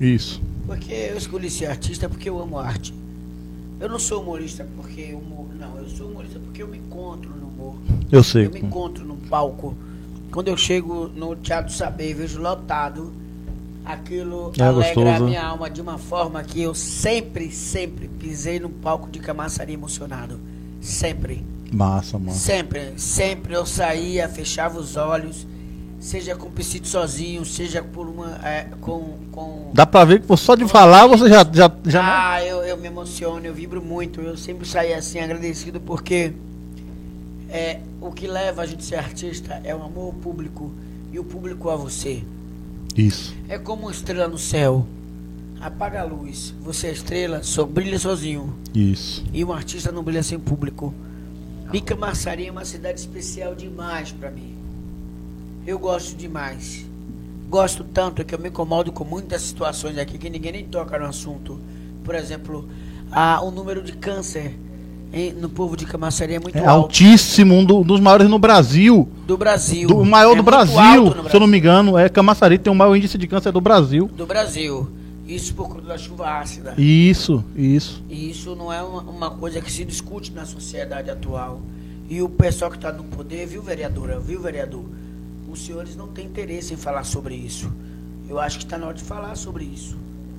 Isso. Porque eu escolhi ser artista porque eu amo arte. Eu não sou humorista porque humor, não, eu sou humorista porque eu me encontro no humor. Eu sei. Eu me encontro no palco. Quando eu chego no Teatro Saber e vejo lotado, aquilo É alegra gostoso. a minha alma de uma forma que eu sempre, sempre pisei no palco de Camaçari emocionado. Sempre. Massa, mano. Sempre, sempre eu saía, fechava os olhos, seja com o piscite sozinho, seja por uma. é, com, com Dá pra ver que só de falar você já. já, já ah, eu, eu me emociono, eu vibro muito. Eu sempre saio assim agradecido porque é, o que leva a gente a ser artista é o amor ao público e o público a você. Isso. É como uma estrela no céu. Apaga a luz, você é estrela, só brilha sozinho. Isso. E um artista não brilha sem público. Bica Massari é uma cidade especial demais pra mim. Eu gosto demais. Gosto tanto que eu me incomodo com muitas situações aqui que ninguém nem toca no assunto. Por exemplo, a, o número de câncer em- no povo de Camaçari é muito É alto. altíssimo, um do- um dos maiores no Brasil. Do Brasil. Do, o maior É do Brasil, no se eu não me engano. É Camaçari tem o maior índice de câncer do Brasil. Do Brasil. Isso por conta da chuva ácida. Isso, isso. E isso não é uma, uma coisa que se discute na sociedade atual. E o pessoal que está no poder, viu, vereadora? Viu, vereador? Os senhores não têm interesse em falar sobre isso. Eu acho que está na hora de falar sobre isso.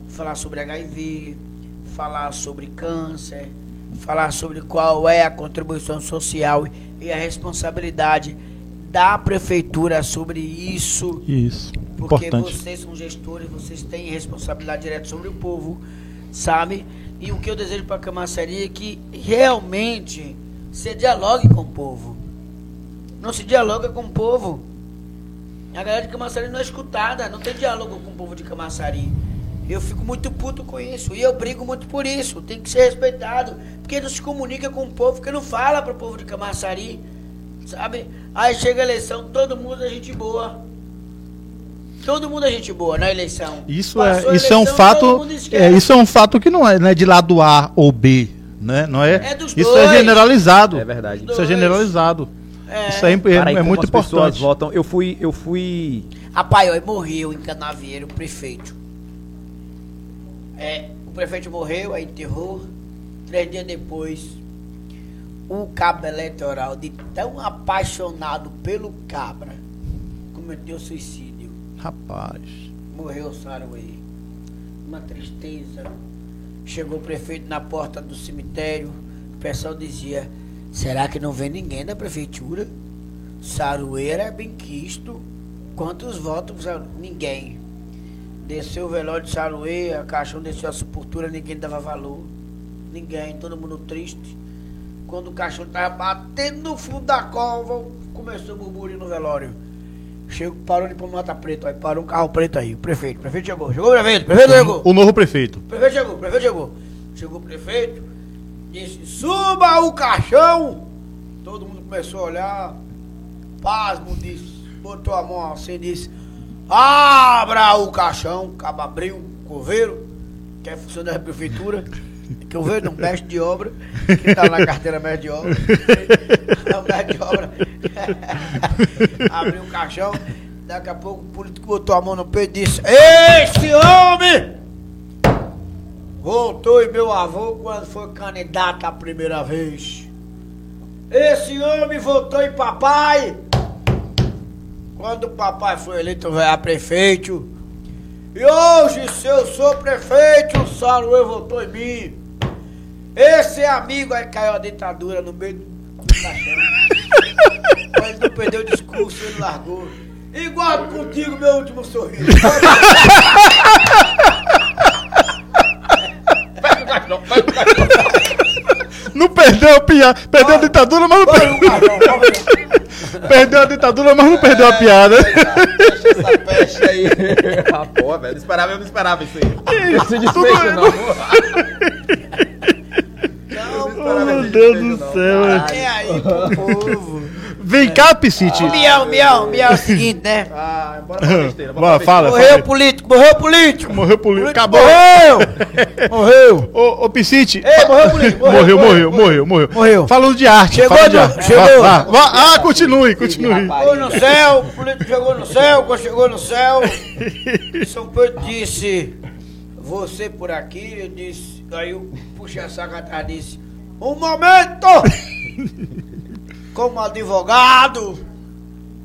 Falar sobre HIV, falar sobre câncer, falar sobre qual é a contribuição social e a responsabilidade da prefeitura sobre isso. Isso. Porque Importante. vocês são gestores, vocês têm responsabilidade direta sobre o povo, sabe? E o que eu desejo para a Camaçaria é que realmente se dialogue com o povo. Não se dialoga com o povo. A galera de Camaçari não é escutada, não tem diálogo com o povo de Camaçari. Eu fico muito puto com isso. E eu brigo muito por isso. Tem que ser respeitado. Porque não se comunica com o povo, porque não fala para o povo de Camaçari. Sabe? Aí chega a eleição, todo mundo é gente boa. Todo mundo é gente boa na eleição. Isso Passou a é, isso é um eleição, fato. É, isso é um fato que não é, não é de lado A ou B, né? Não é. É dos isso dois. é generalizado. É verdade. Isso é generalizado. É. Isso aí é, Cara, é muito importante. votam. Eu fui, eu fui. A Paiói morreu em Canavieiro, o prefeito. É, o prefeito morreu, aí enterrou. Três dias depois, o cabo eleitoral, de tão apaixonado pelo cabra, cometeu suicídio. Rapaz. Morreu o Saruê. Uma tristeza. Chegou o prefeito na porta do cemitério. O pessoal dizia: será que não vem ninguém da prefeitura? Saruê era bem quisto. Quantos votos? Ninguém. Desceu o velório de Saruê, a caixão desceu a sepultura, ninguém dava valor. Ninguém, todo mundo triste. Quando o caixão estava batendo no fundo da cova, começou a burburinho no velório. Chegou, parou de pôr nota preta, aí parou um carro preto aí. O prefeito, o prefeito chegou. Chegou o prefeito, o prefeito chegou. O novo prefeito. O prefeito chegou, o prefeito chegou. Chegou o prefeito, disse, suba o caixão. Todo mundo começou a olhar. Pasmo, disse, botou a mão assim, disse, abra o caixão. Cabo abriu coveiro, que é função da prefeitura. Coveiro não, mestre de obra, que tá na carteira mestre de obra. (laughs) Mestre de obra. (laughs) abriu o caixão, Daqui a pouco o político botou a mão no peito e disse: Esse homem voltou em meu avô quando foi candidato a primeira vez. Esse homem voltou em papai quando o papai foi eleito a prefeito. E hoje, se eu sou prefeito, o Saruê votou em mim. Esse amigo aí caiu a ditadura no meio do. Mas ele não perdeu o discurso, ele largou. Guardo contigo meu último sorriso. (laughs) (laughs) Não perdeu a piada. Perdeu a ditadura, mas não perdeu. (laughs) Perdeu a ditadura, mas não perdeu a piada. Fecha essa peste aí. (laughs) ah, pô, velho. Não esperava, eu não esperava isso aí. Esse desfecho, não. Não, Oh, meu Deus do céu. é. é aí pro povo. Vem cá, Piscite. Miau, miau, miau é o seguinte, né? (laughs) Ah, bora pra besteira. Vai, Bora pra fala. Morreu o político, morreu o político. Morreu político. Acabou. Morreu! (laughs) Morreu! Ô, ô Piscite. Ei, morreu o político. (laughs) Morreu, morreu, morreu, morreu. Morreu. Falando de arte. Chegou de arte. chegou. Vá. Ah, continue, continue. Chegou no céu, o político chegou no céu, quando chegou no céu, São Pedro disse, você por aqui, eu disse, aí eu puxei a saca atrás e disse, um momento! Como advogado,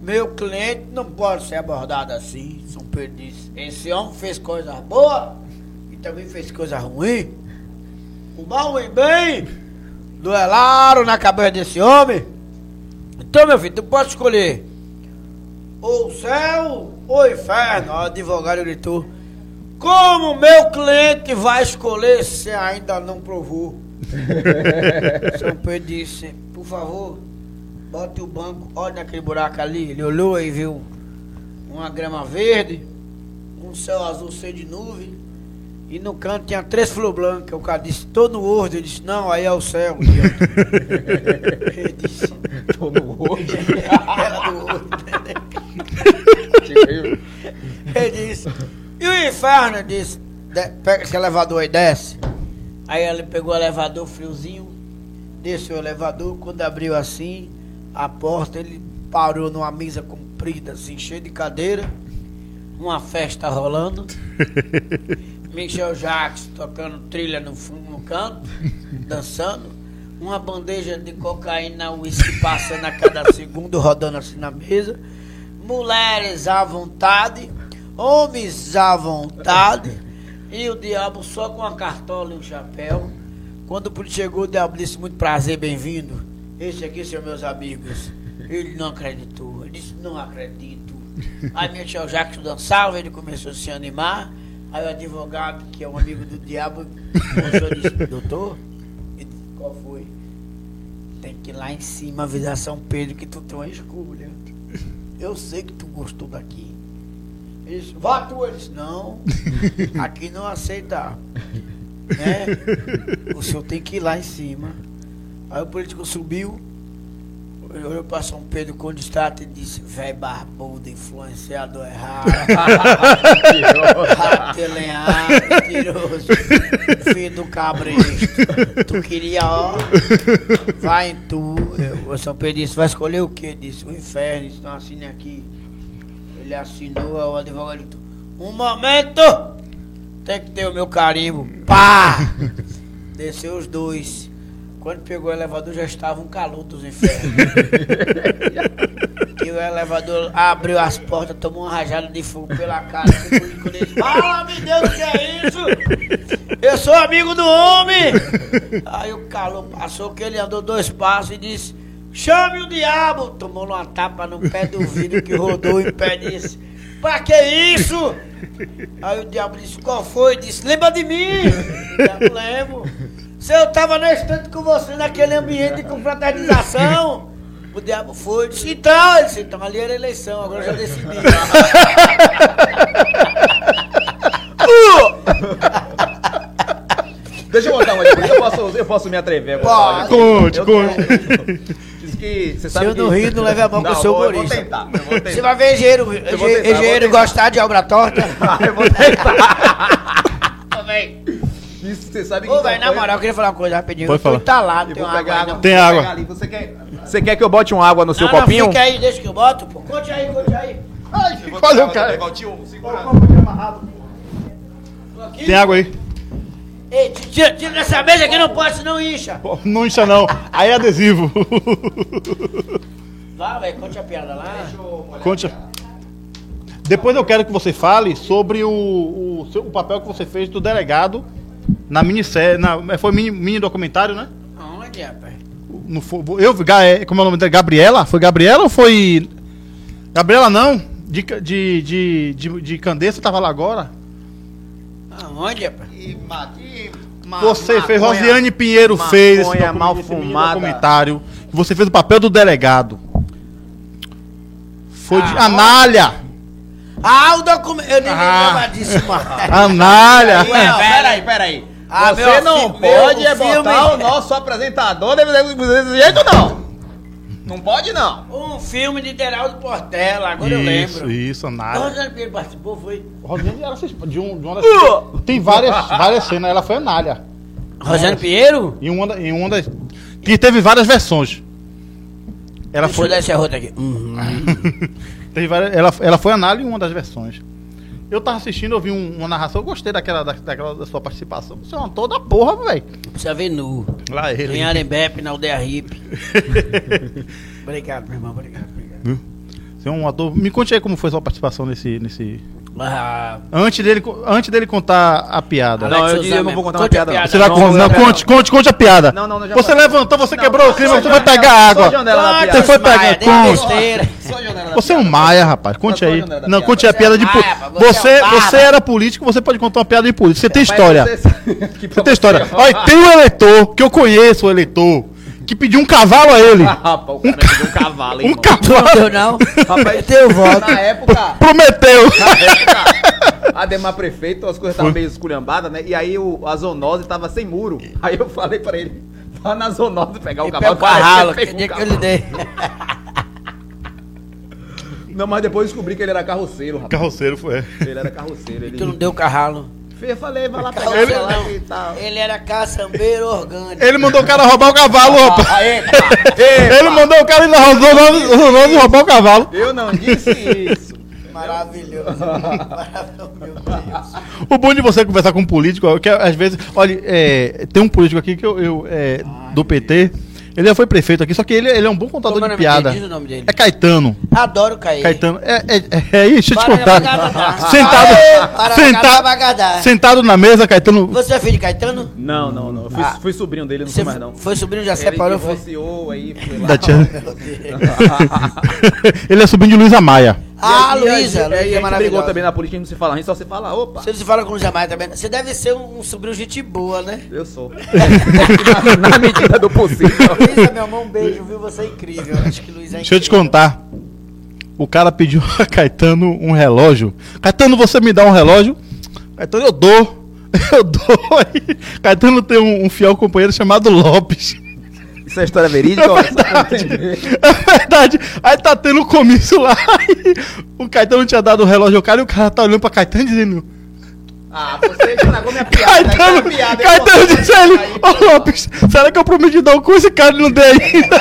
meu cliente não pode ser abordado assim. São Pedro disse, esse homem fez coisa boa e também fez coisa ruim. O mal e bem duelaram na cabeça desse homem. Então, meu filho, tu pode escolher ou céu ou inferno. O advogado gritou. Como meu cliente vai escolher se ainda não provou? (laughs) São Pedro disse, por favor, bote o banco, olha naquele buraco ali. Ele olhou e viu uma grama verde, um céu azul cheio de nuvem. E no canto tinha três flores blancas. O cara disse, tô no Word. Ele disse, não, aí é o céu. (laughs) Ele disse, Tô no olho. era do Word. (laughs) Ele disse, e o inferno? Ele disse, "De- pega esse elevador e desce. Aí ele pegou o elevador friozinho, desceu o elevador, quando abriu assim, a porta, ele parou numa mesa comprida, assim, cheia de cadeira, uma festa rolando. (laughs) Michel Jacques tocando trilha no fundo, no canto, (laughs) dançando. Uma bandeja de cocaína, uísque passando a cada (laughs) segundo, rodando assim na mesa. Mulheres à vontade, homens à vontade. E o diabo só com a cartola e um chapéu. Quando o polícia chegou, o diabo disse: Muito prazer, bem-vindo. Estes aqui são meus amigos. Ele não acreditou. Ele disse: Não acredito. Aí Michel Jacques dançava, ele começou a se animar. Aí o advogado, que é um amigo do diabo, começou e disse: Doutor, qual foi? Tem que ir lá em cima avisar São Pedro que tu tem uma escolha. Eu sei que tu gostou daqui. Ele disse, vá tu. Ele disse, não, aqui não aceita. Né? O senhor tem que ir lá em cima. Aí o político subiu, olhou para São Pedro com destaque e disse, véi barbudo, influenciador errado, (laughs) ratelenhado, mentiroso, filho do cabresto. Tu queria, ó, vai em tu. Eu, o São Pedro disse, vai escolher o quê? Disse, o inferno, disse, não assine aqui. Ele assinou, o advogado disse, um momento! Tem que ter o meu carimbo. Pá! Desceu os dois. Quando pegou o elevador já estava um calor dos infernos. que (laughs) o elevador abriu as portas, tomou uma rajada de fogo pela cara. Ele Fala, meu Deus, o que é isso? Eu sou amigo do homem! Aí o calor passou que ele andou dois passos e disse, chame o diabo! Tomou uma tapa no pé do vidro que rodou em pé e disse, pra que isso? Aí o diabo disse, qual foi? Disse, lembra de mim? O diabo lembro. Se eu tava na estante com você naquele ambiente de confraternização, (laughs) o diabo foi, disse, então, ele disse, então ali era eleição, agora eu já decidi. (laughs) Deixa eu botar uma aqui, eu posso, eu posso me atrever a botar uma aqui. Conte, Eu- conte. (laughs) Que Se eu não que- rir, não leve a mão com o seu eu vou humorista. tentar, eu vou tentar. Você vai ver engenheiro, vou engen- tentar, eu vou engenheiro gostar de obra torta. Eu vou tentar. Ô, véi, Isso, você sabe que Ô, véi, na moral, eu queria falar uma coisa rapidinho. Pode eu falar. talado, Eu tem pegar água Tem vou água. ali. Você quer, você quer que eu bote uma água no seu não, não, copinho? fica aí, deixa que eu boto, pô. Conte aí, conte aí. Ai, quase o cara. Tem água aí? Ei, tira, tira dessa mesa que não pode, senão incha. Não incha não. Aí é adesivo. Vá, velho, conte a piada lá. Conte. Depois eu quero que você fale sobre o, o, seu- o papel que você fez do delegado na minissérie. Na, foi mini, mini documentário, né? Aonde, rapaz? Não foi- eu, é, como é o nome dela? Gabriela? Foi Gabriela ou foi. Gabriela não? De, de, de, de, de Candeça tava lá agora. Aonde, rapaz? Você fez, Rosiane Pinheiro fez esse, maconha docu- mal fumada. documentário. Você fez o papel do delegado. Foi de Ah, Anália. Ah, o documento. Eu nem Ah. lembrava disso, mano. Ué, velho. peraí, peraí. Ah, Você meu não fi- pode meu é botar filme. o nosso apresentador desse jeito, não. Não pode, não. Um filme de Deraldo Portela, agora eu Isso, lembro. isso, A Anália. Rosana Pinheiro participou, foi? Rosiane era de, um, de uma das. Tem várias, várias cenas, ela foi Anália. Rosana Pinheiro? Em uma, em uma das. Que teve várias versões. Ela Deixa foi. eu dar esse arroto aqui. Uhum. (laughs) Teve várias, ela, ela foi Anália em uma das versões. Eu tava assistindo, eu vi um- uma narração, eu gostei daquela, da, daquela da sua participação. Você é uma toda porra, velho. Precisa ver nu. Lá ele. Em Arembepe, na aldeia hippie. (laughs) obrigado, meu irmão, obrigado, obrigado. Você é um ator. Me conte aí como foi sua participação nesse. nesse... Ah, Antes, dele, antes dele contar a piada. Não, Alex eu, eu não vou contar uma Conte a piada. piada. Você vai Não, contar. não, Não, não, conte, conte, conte a piada. Não, não, não, Você levantou, você Não, quebrou o clima, você vai pegar água. Você foi pegar. Conte. Você é um maia, rapaz. Conte aí. Não, conte a piada de você Você, era político, você pode contar uma piada de político. Você tem história. Você (laughs) tem história. Olha, tem um eleitor, que eu conheço o eleitor, que pediu um cavalo a ele. (laughs) Rapaz, o cara me deu um cavalo, Um irmão. Não cavalo. deu, não? Rapaz, Eu tenho voto. Na época, Prometeu. na época, Ademar prefeito, as coisas estavam meio esculhambadas, né? E aí o, a zoonose tava sem muro. Aí eu falei pra ele, vá na zoonose pegar o E cavalo. pega o carralo, Cara, que dia que eu lhe dei. Não, mas depois eu descobri que ele era carroceiro, rapaz. Carroceiro foi. Ele era carroceiro. Ele... Tu não deu carralo. Eu falei, vai lá pegar Ele- o cavalo e tal. Ele era caçambeiro orgânico. Ele mandou o cara roubar o cavalo, rapaz. Ah, epa, (laughs) Ele mandou o cara ir Rosonose e roubar o cavalo. Eu não disse isso. Maravilhoso. Maravilhoso, meu Deus. O bom de você conversar com um político é que às vezes. Olha, é, tem um político aqui que eu. eu, é, do PT. Ele já foi prefeito aqui, só que ele, ele é um bom contador de piada. dele? Diz o nome dele. É Caetano. Adoro cair. Caetano. É, é, é, é isso, deixa eu te contar. Sentado. Aê, senta- sentado na mesa, Caetano. Você é filho de Caetano? Não, não, não. Eu fui, Ah. fui sobrinho dele, não sou mais não. foi sobrinho, já Ele separou, foi? divorciou, aí foi lá. Da tia. (laughs) (laughs) Ele é sobrinho de Luísa Maia. Ah, E a- e a Luísa, Luísa E é brigou maravilhosa. também na política, a gente não se fala, a gente só se fala, opa. Você não se fala com o Luísa Maia também. Você deve ser um, um sobrinho gente boa, né? Eu sou. (laughs) na, na medida do possível. Luísa, meu irmão, um beijo, viu? Você é incrível. Acho que Luísa é Deixa eu te incrível. contar. O cara pediu a Caetano um relógio. Caetano, você me dá um relógio? Caetano, eu dou. (laughs) Eu dou. Aí, Caetano tem um, um fiel companheiro chamado Lopes. Isso é história verídica? É verdade. É verdade. Aí tá tendo um comício lá. o Caetano tinha dado o relógio ao cara e o cara tá olhando pra Caetano dizendo. Ah, você estragou minha piada. Caetano, Essa é piada, eu Caetano disse a ele, ô Lopes, será que eu prometi dar um curso e cara não deu ainda?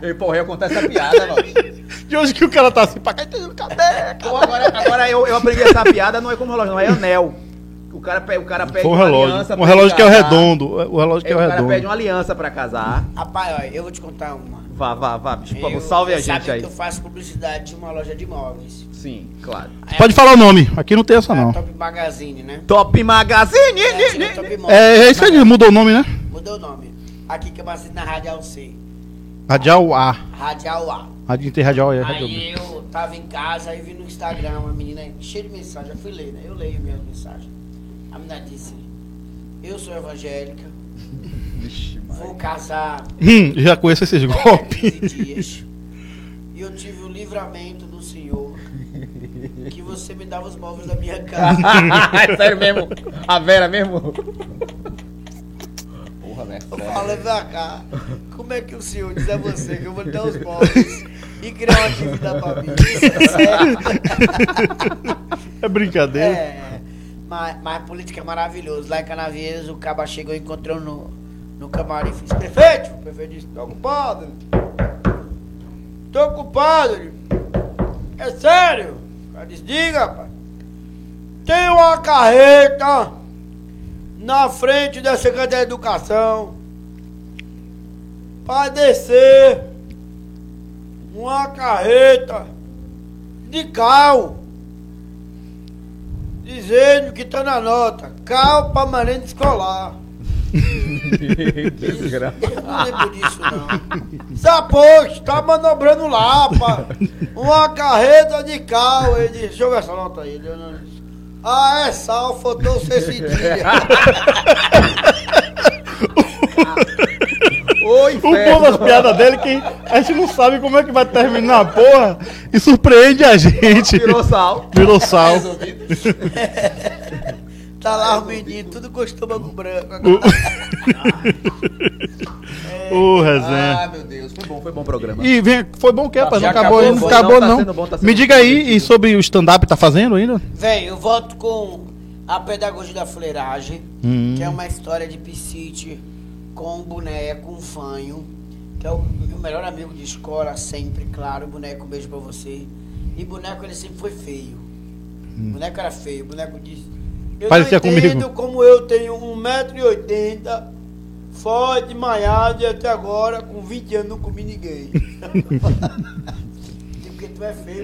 (laughs) Ei, porra, eu contar essa piada, Lopes. De hoje que o cara tá assim, pra Caetano, cadê? Pô, agora, agora eu, eu aprendi essa piada, não é como relógio, não é anel. O cara, o cara pede um uma relógio. aliança Um relógio que é redondo. O relógio que é o o cara pede redondo. uma aliança pra casar. Rapaz, olha, eu vou te contar uma. Vá, vá, vá, bicho. Eu- salve a sabe gente aí. que eu faço publicidade de uma loja de imóveis. Sim, claro. Aí Pode falar o nome, aqui não tem essa a não. Top Magazine, né? Top Magazine! É, tinha Top Imóveis. É, é isso aí, mudou o nome, né? Mudou o nome. Aqui que eu passei na Radial C. Radial A. Radial A. Rádio tem Radial A. é Radial B. Aí eu tava em casa e vi no Instagram uma menina cheia de mensagem. Eu fui ler, né? Eu leio minhas mensagens. A menina disse: Eu sou evangélica, (laughs) vou casar Hum, já conheço esses em 15 golpes. dias. E eu tive o livramento do Senhor que você me dava os móveis da minha (laughs) casa. É sério mesmo? A Vera mesmo? Porra, velho. Eu falei, vem cá, como é que o senhor diz a você que eu vou lhe dar os móveis e criar uma dívida pra mim? Isso é. (laughs) É brincadeira. É, mas, mas política é maravilhoso. Lá em Canavieiras, o caba chegou e encontrou no, no camarim e disse, prefeito, o prefeito disse, tô ocupado. Tô ocupado. É sério? O cara disse, diga, pai. Tem uma carreta na frente da Secretaria da Educação para descer uma carreta de cal dizendo que tá na nota cal permanente escolar. Desgraça. Eu não lembro disso, não. Sapox, tá manobrando lá, pá. Uma carreta de cal. Ele disse, deixa eu ver essa nota aí. Não disse, Ah, é sal, faltou-se esse dia. Oi, O bom das piadas dele é que a gente não sabe como é que vai terminar a porra e surpreende a gente. Tirou sal. Virou sal. (laughs) Tá lá os meninos, tudo com estômago branco. (laughs) Ô, resenha. Ah, meu Deus. Foi bom, foi bom o programa. E vem, foi bom o quê, rapaz? Não acabou acabou, ainda? Não acabou, não, tá não. sendo bom, tá Me diga aí, e sobre o stand-up, tá fazendo ainda? Vem, eu volto com a pedagogia da fuleiragem, Hum. que é uma história de piscite com um boneco, um fanho, que é o meu melhor amigo de escola, sempre, claro. Boneco, um beijo pra você. E boneco, ele sempre foi feio. Boneco era feio, boneco disse. Eu Hum. Parecia não entendo comigo. como eu tenho 1,80m, forte, malhado, e até agora, com 20 anos, não comi ninguém. (laughs) Porque tu é feio.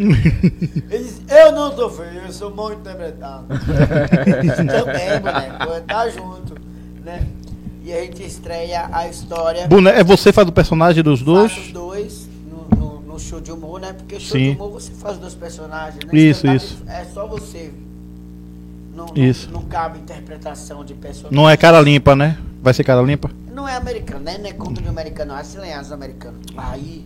Ele disse, eu não sou feio, eu sou mal interpretado. (laughs) Também, boneco, tá junto, né? E a gente estreia a história. Bone- É você faz o personagem dos dois? Faz os dois no, no- no show de humor, né? Porque show Sim. de humor você faz os dois personagens, né? Isso, Stand-up isso. É só você. Não, Isso. Não, não cabe interpretação de personagem. Não é cara limpa, né? Vai ser cara limpa? Não é americano, né? Não é conto de americano. É silenhados americano. Aí,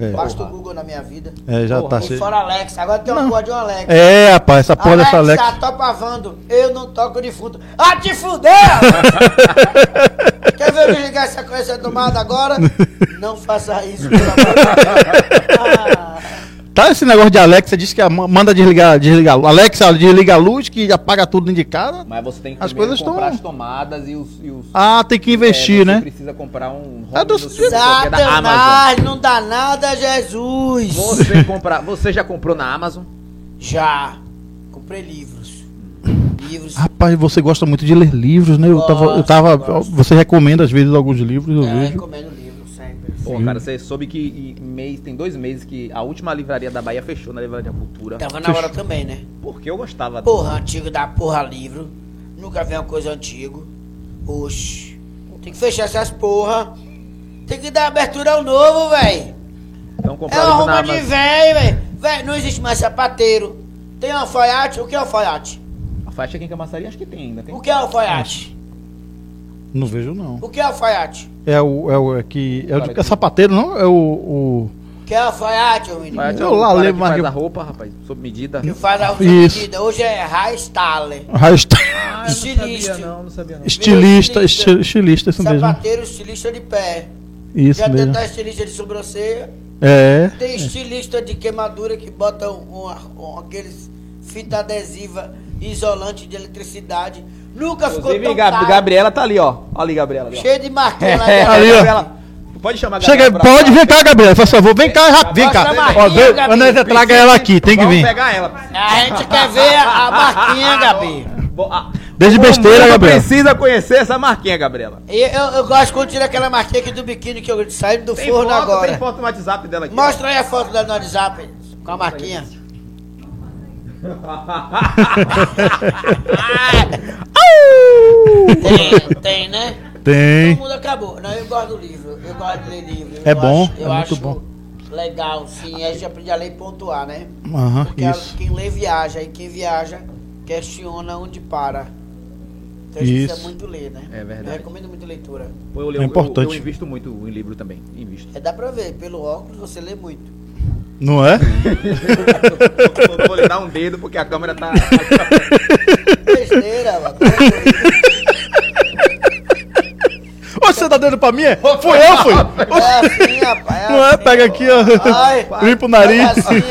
É. basta o Google na minha vida. É, já Porra, tá. E se- fora Alex, agora tem uma porra de um Alex. É, rapaz, essa porra dessa Alexa, Alex. topa vando. Eu não toco defunto. Ah, te fudeu! (laughs) Quer ver eu desligar essa, essa tomada agora? (laughs) Não faça isso, pelo amor de Deus. Ah, (laughs) Tá esse negócio de Alexa, diz que a- manda desligar, desligar. a luz. Alexa, desliga a luz, que apaga tudo dentro de casa. Mas você tem que As coisas comprar tão- as tomadas e os... E os Ah, tem que investir, é, né? Você precisa comprar um É do- home no seu- que é. Satanás, não dá nada, Jesus. Você, comprar, você já comprou na Amazon? Já. Comprei livros. Livros. Rapaz, você gosta muito de ler livros, né? Eu tava, eu tava gosto. você recomenda às vezes alguns livros, eu Eu vejo. recomendo livros Pô, cara, você soube que em mês, tem dois meses que a última livraria da Bahia fechou na Livraria Cultura. Tava na hora também, né? Porque eu gostava Porra, antigo da porra livro. Nunca vi uma coisa antigo. Oxi. Tem que fechar essas porra. Tem que dar abertura ao novo, velho. Então É uma roupa de velho, velho. Velho, não existe mais sapateiro. Tem alfaiate? O que é alfaiate? A faixa aqui em Camaçaria acho que tem ainda. Tem? O que é alfaiate? Não vejo não. O que é alfaiate? É o é o é que é o de é sapateiro, não? É o, o O que é alfaiate, ô menino? Alfaiate é Eu o lá lembro, que mas faz a roupa, rapaz, sob medida. Que faz a Isso. medida. Hoje é Raistaler. Rasta- (laughs) Ah, Estilista. não, não sabia não. estilista, estilista. esti- estilista, isso mesmo. Sapateiro, estilista de pé. Isso Já mesmo. tem estilista de sobrancelha. É. Tem estilista de queimadura que botam uma, um, aqueles fita adesiva isolante de eletricidade. Nunca ficou Inclusive, tão Gab- caro. Gabriela tá ali, ó. Olha ali, Gabriela. Ali, ó. Cheio de marquinha (laughs) É. Ali, ó. Gabriela. Pode chamar a Chega, pode vir cá, Gabriela, por favor. Vem cá, rápido, vem cá. Mostra a Ó, marquinha, vem, Gabi. Traga ela aqui, tem que Vamos vir. pegar ela. A gente quer ver a, (laughs) marquinha, Gabi. Desde besteira, Gabriela. precisa conhecer essa marquinha, Gabriela. E eu, eu gosto quando tira aquela marquinha aqui do biquíni que eu saí do Tem forno foto, agora. tem foto no WhatsApp dela aqui. Mostra aí a foto dela no WhatsApp com a marquinha. Tem, tem, né? Tem. Todo mundo acabou. Não, eu gosto do livro. Eu gosto de ler livro. É Eu bom, acho- é eu muito acho bom. Legal, sim. A gente aprende a ler e pontuar, né? Aham, Porque a- isso. quem lê viaja e quem viaja questiona onde para. Então a gente Isso. precisa muito ler, né? É verdade. Eu recomendo muito leitura. Pô, eu, leio- É eu- importante. Eu, invisto muito em livro também. Invisto. É, dá pra ver, pelo óculos você lê muito. Não é? eu vou lhe dar um dedo porque a câmera tá. Besteira, mano. Ô, você tá dando pra mim? é? Fui eu, fui. É assim, rapaz. Não é? assim, Pega aqui, ó. Ai, Limpa o nariz. é assim,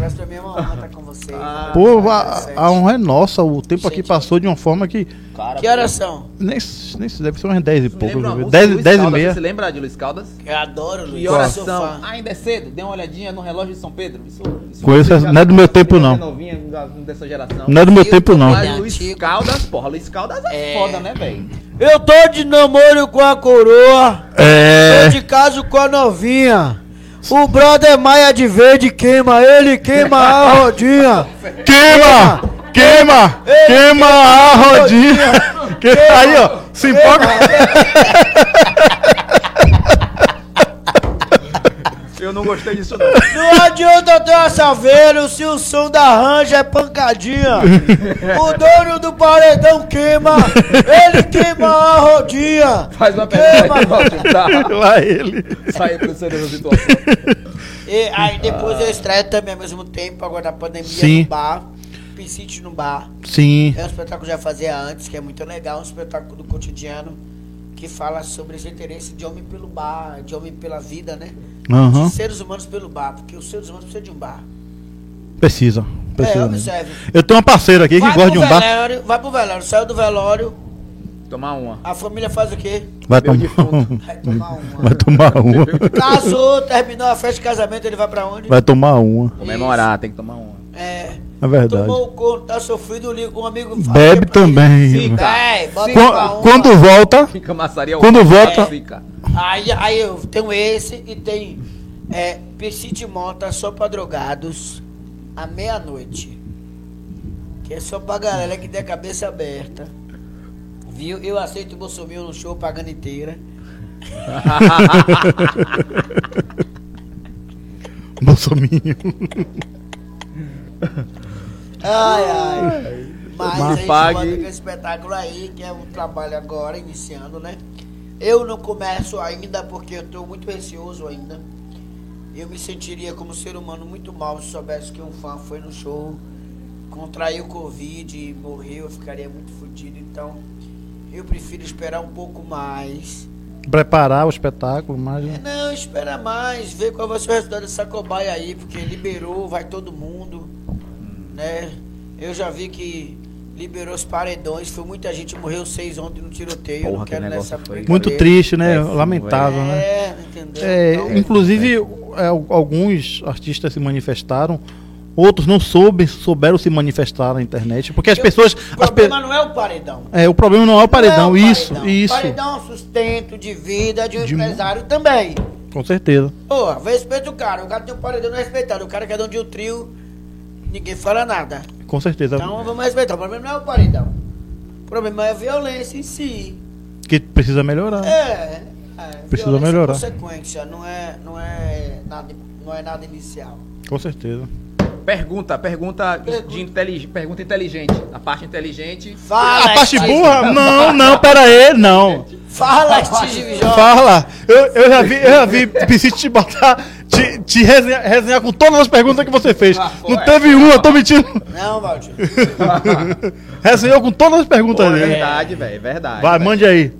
é uma honra estar com vocês. Ah, Pô, a, a honra é nossa. O tempo aqui passou de uma forma que. Cara, Que horas são? Nem, nem se deve ser umas 10 e pouco. lembra uma música 10, do Luiz 10 e Caldas, meia. Você lembra de Luiz Caldas? Eu adoro, Luiz. E oração. sou fã. Ainda é cedo. Dê uma olhadinha no relógio de São Pedro. Isso, isso Conheço já não é do meu tempo, não. novinha dessa geração. Não é do meu Eu tempo, não. Mas Luiz. Caldas, porra, Luiz Caldas é, É. foda, né, velho? Eu tô de namoro com a coroa. É. Tô de caso com a novinha. O brother Maia de verde queima ele, queima a (laughs) rodinha. Queima! Queima! Queima a rodinha! (laughs) Que- Aí, ó, se empolga. (laughs) Eu não gostei disso, não. Não adianta ter uma saveiro se o som da ranja é pancadinha. O dono do paredão queima, ele queima a rodinha. Faz uma pergunta aí, tá? Lá ele. Sai pro da situação. E aí depois eu estreio também ao mesmo tempo, agora na pandemia Sim. no bar. Piscite no bar. Sim. É um espetáculo que eu já fazia antes, que é muito legal, um espetáculo do cotidiano que fala sobre esse interesse de homem pelo bar, de homem pela vida, né? Aham. De seres humanos pelo bar, porque os seres humanos precisam de um bar. Precisa. é, Precisa mesmo. observe. Eu tenho uma parceira aqui que Vai gosta de um bar. velório, vai pro velório, saiu do velório, Tomar uma. a família faz o quê? Vai tomar. Vai tomar uma. vai tomar uma. Casou, terminou a festa de casamento, ele vai pra onde? Vai tomar uma. Comemorar, tem que tomar uma. É. É verdade. Tomou o corpo, tá sofrido, liga com um amigo. Bebe também. Sim, tá. É, bota Qu- pra uma. Quando volta, Fica maçaria Quando volta- Fica. Aí, aí eu tenho esse e tem é, Piscite Mota só pra drogados à meia-noite. Que é só pra galera que tem a cabeça aberta. Viu? Eu aceito o Bolsonaro no show pagando inteira. (laughs) Bolsominho. (laughs) Ai, ai. Mas a gente Pague. com esse espetáculo aí, que é um trabalho agora, iniciando, né? Eu não começo ainda porque eu tô muito receoso ainda. Eu me sentiria como ser humano muito mal se soubesse que um fã foi no show, contraiu Covid e morreu, eu ficaria muito fodido. Então, eu prefiro esperar um pouco mais. Preparar o espetáculo, mas. É, Não, espera mais, ver qual vai ser o resultado dessa cobaia aí, porque liberou, vai todo mundo, né? Eu já vi que liberou os paredões, foi muita gente, morreu seis ontem no tiroteio, eu Porra, não que nessa. Muito triste, né? Péssimo, Lamentável, né? É, entendeu? É, Então, inclusive, é, alguns artistas se manifestaram, outros não soube, souberam se manifestar na internet, porque as eu- pessoas. O As pe... problema não é o paredão. é, o problema não é o paredão, Não é o isso, paredão. isso. Paredão é um sustento de vida de um De- empresário também. Com certeza. Pô, respeita o cara. O cara tem um paredão não é respeitado. O cara que é dono de um trio, ninguém fala nada. Com certeza. Então vamos respeitar. O problema não é o paredão. O problema é a violência em si. Que precisa melhorar. É. é Precisa violência é melhorar. consequência, não é, não é nada, não é nada inicial. Com certeza. Pergunta, pergunta, Pergunta. de intelig... pergunta inteligente. A parte inteligente. Fala, a parte burra? Não, não, pera aí, não. Fala, Steve Jobs. Fala. Eu, eu já vi, eu já vi Piscite te botar, te, te resenhar, resenhar com todas as perguntas que você fez. Ah, Não foi. teve uma, eu tô mentindo. Não, Valdir. (laughs) Resenhou com todas as perguntas Pô, é dele. verdade, velho, é verdade. Vai, velho. mande aí.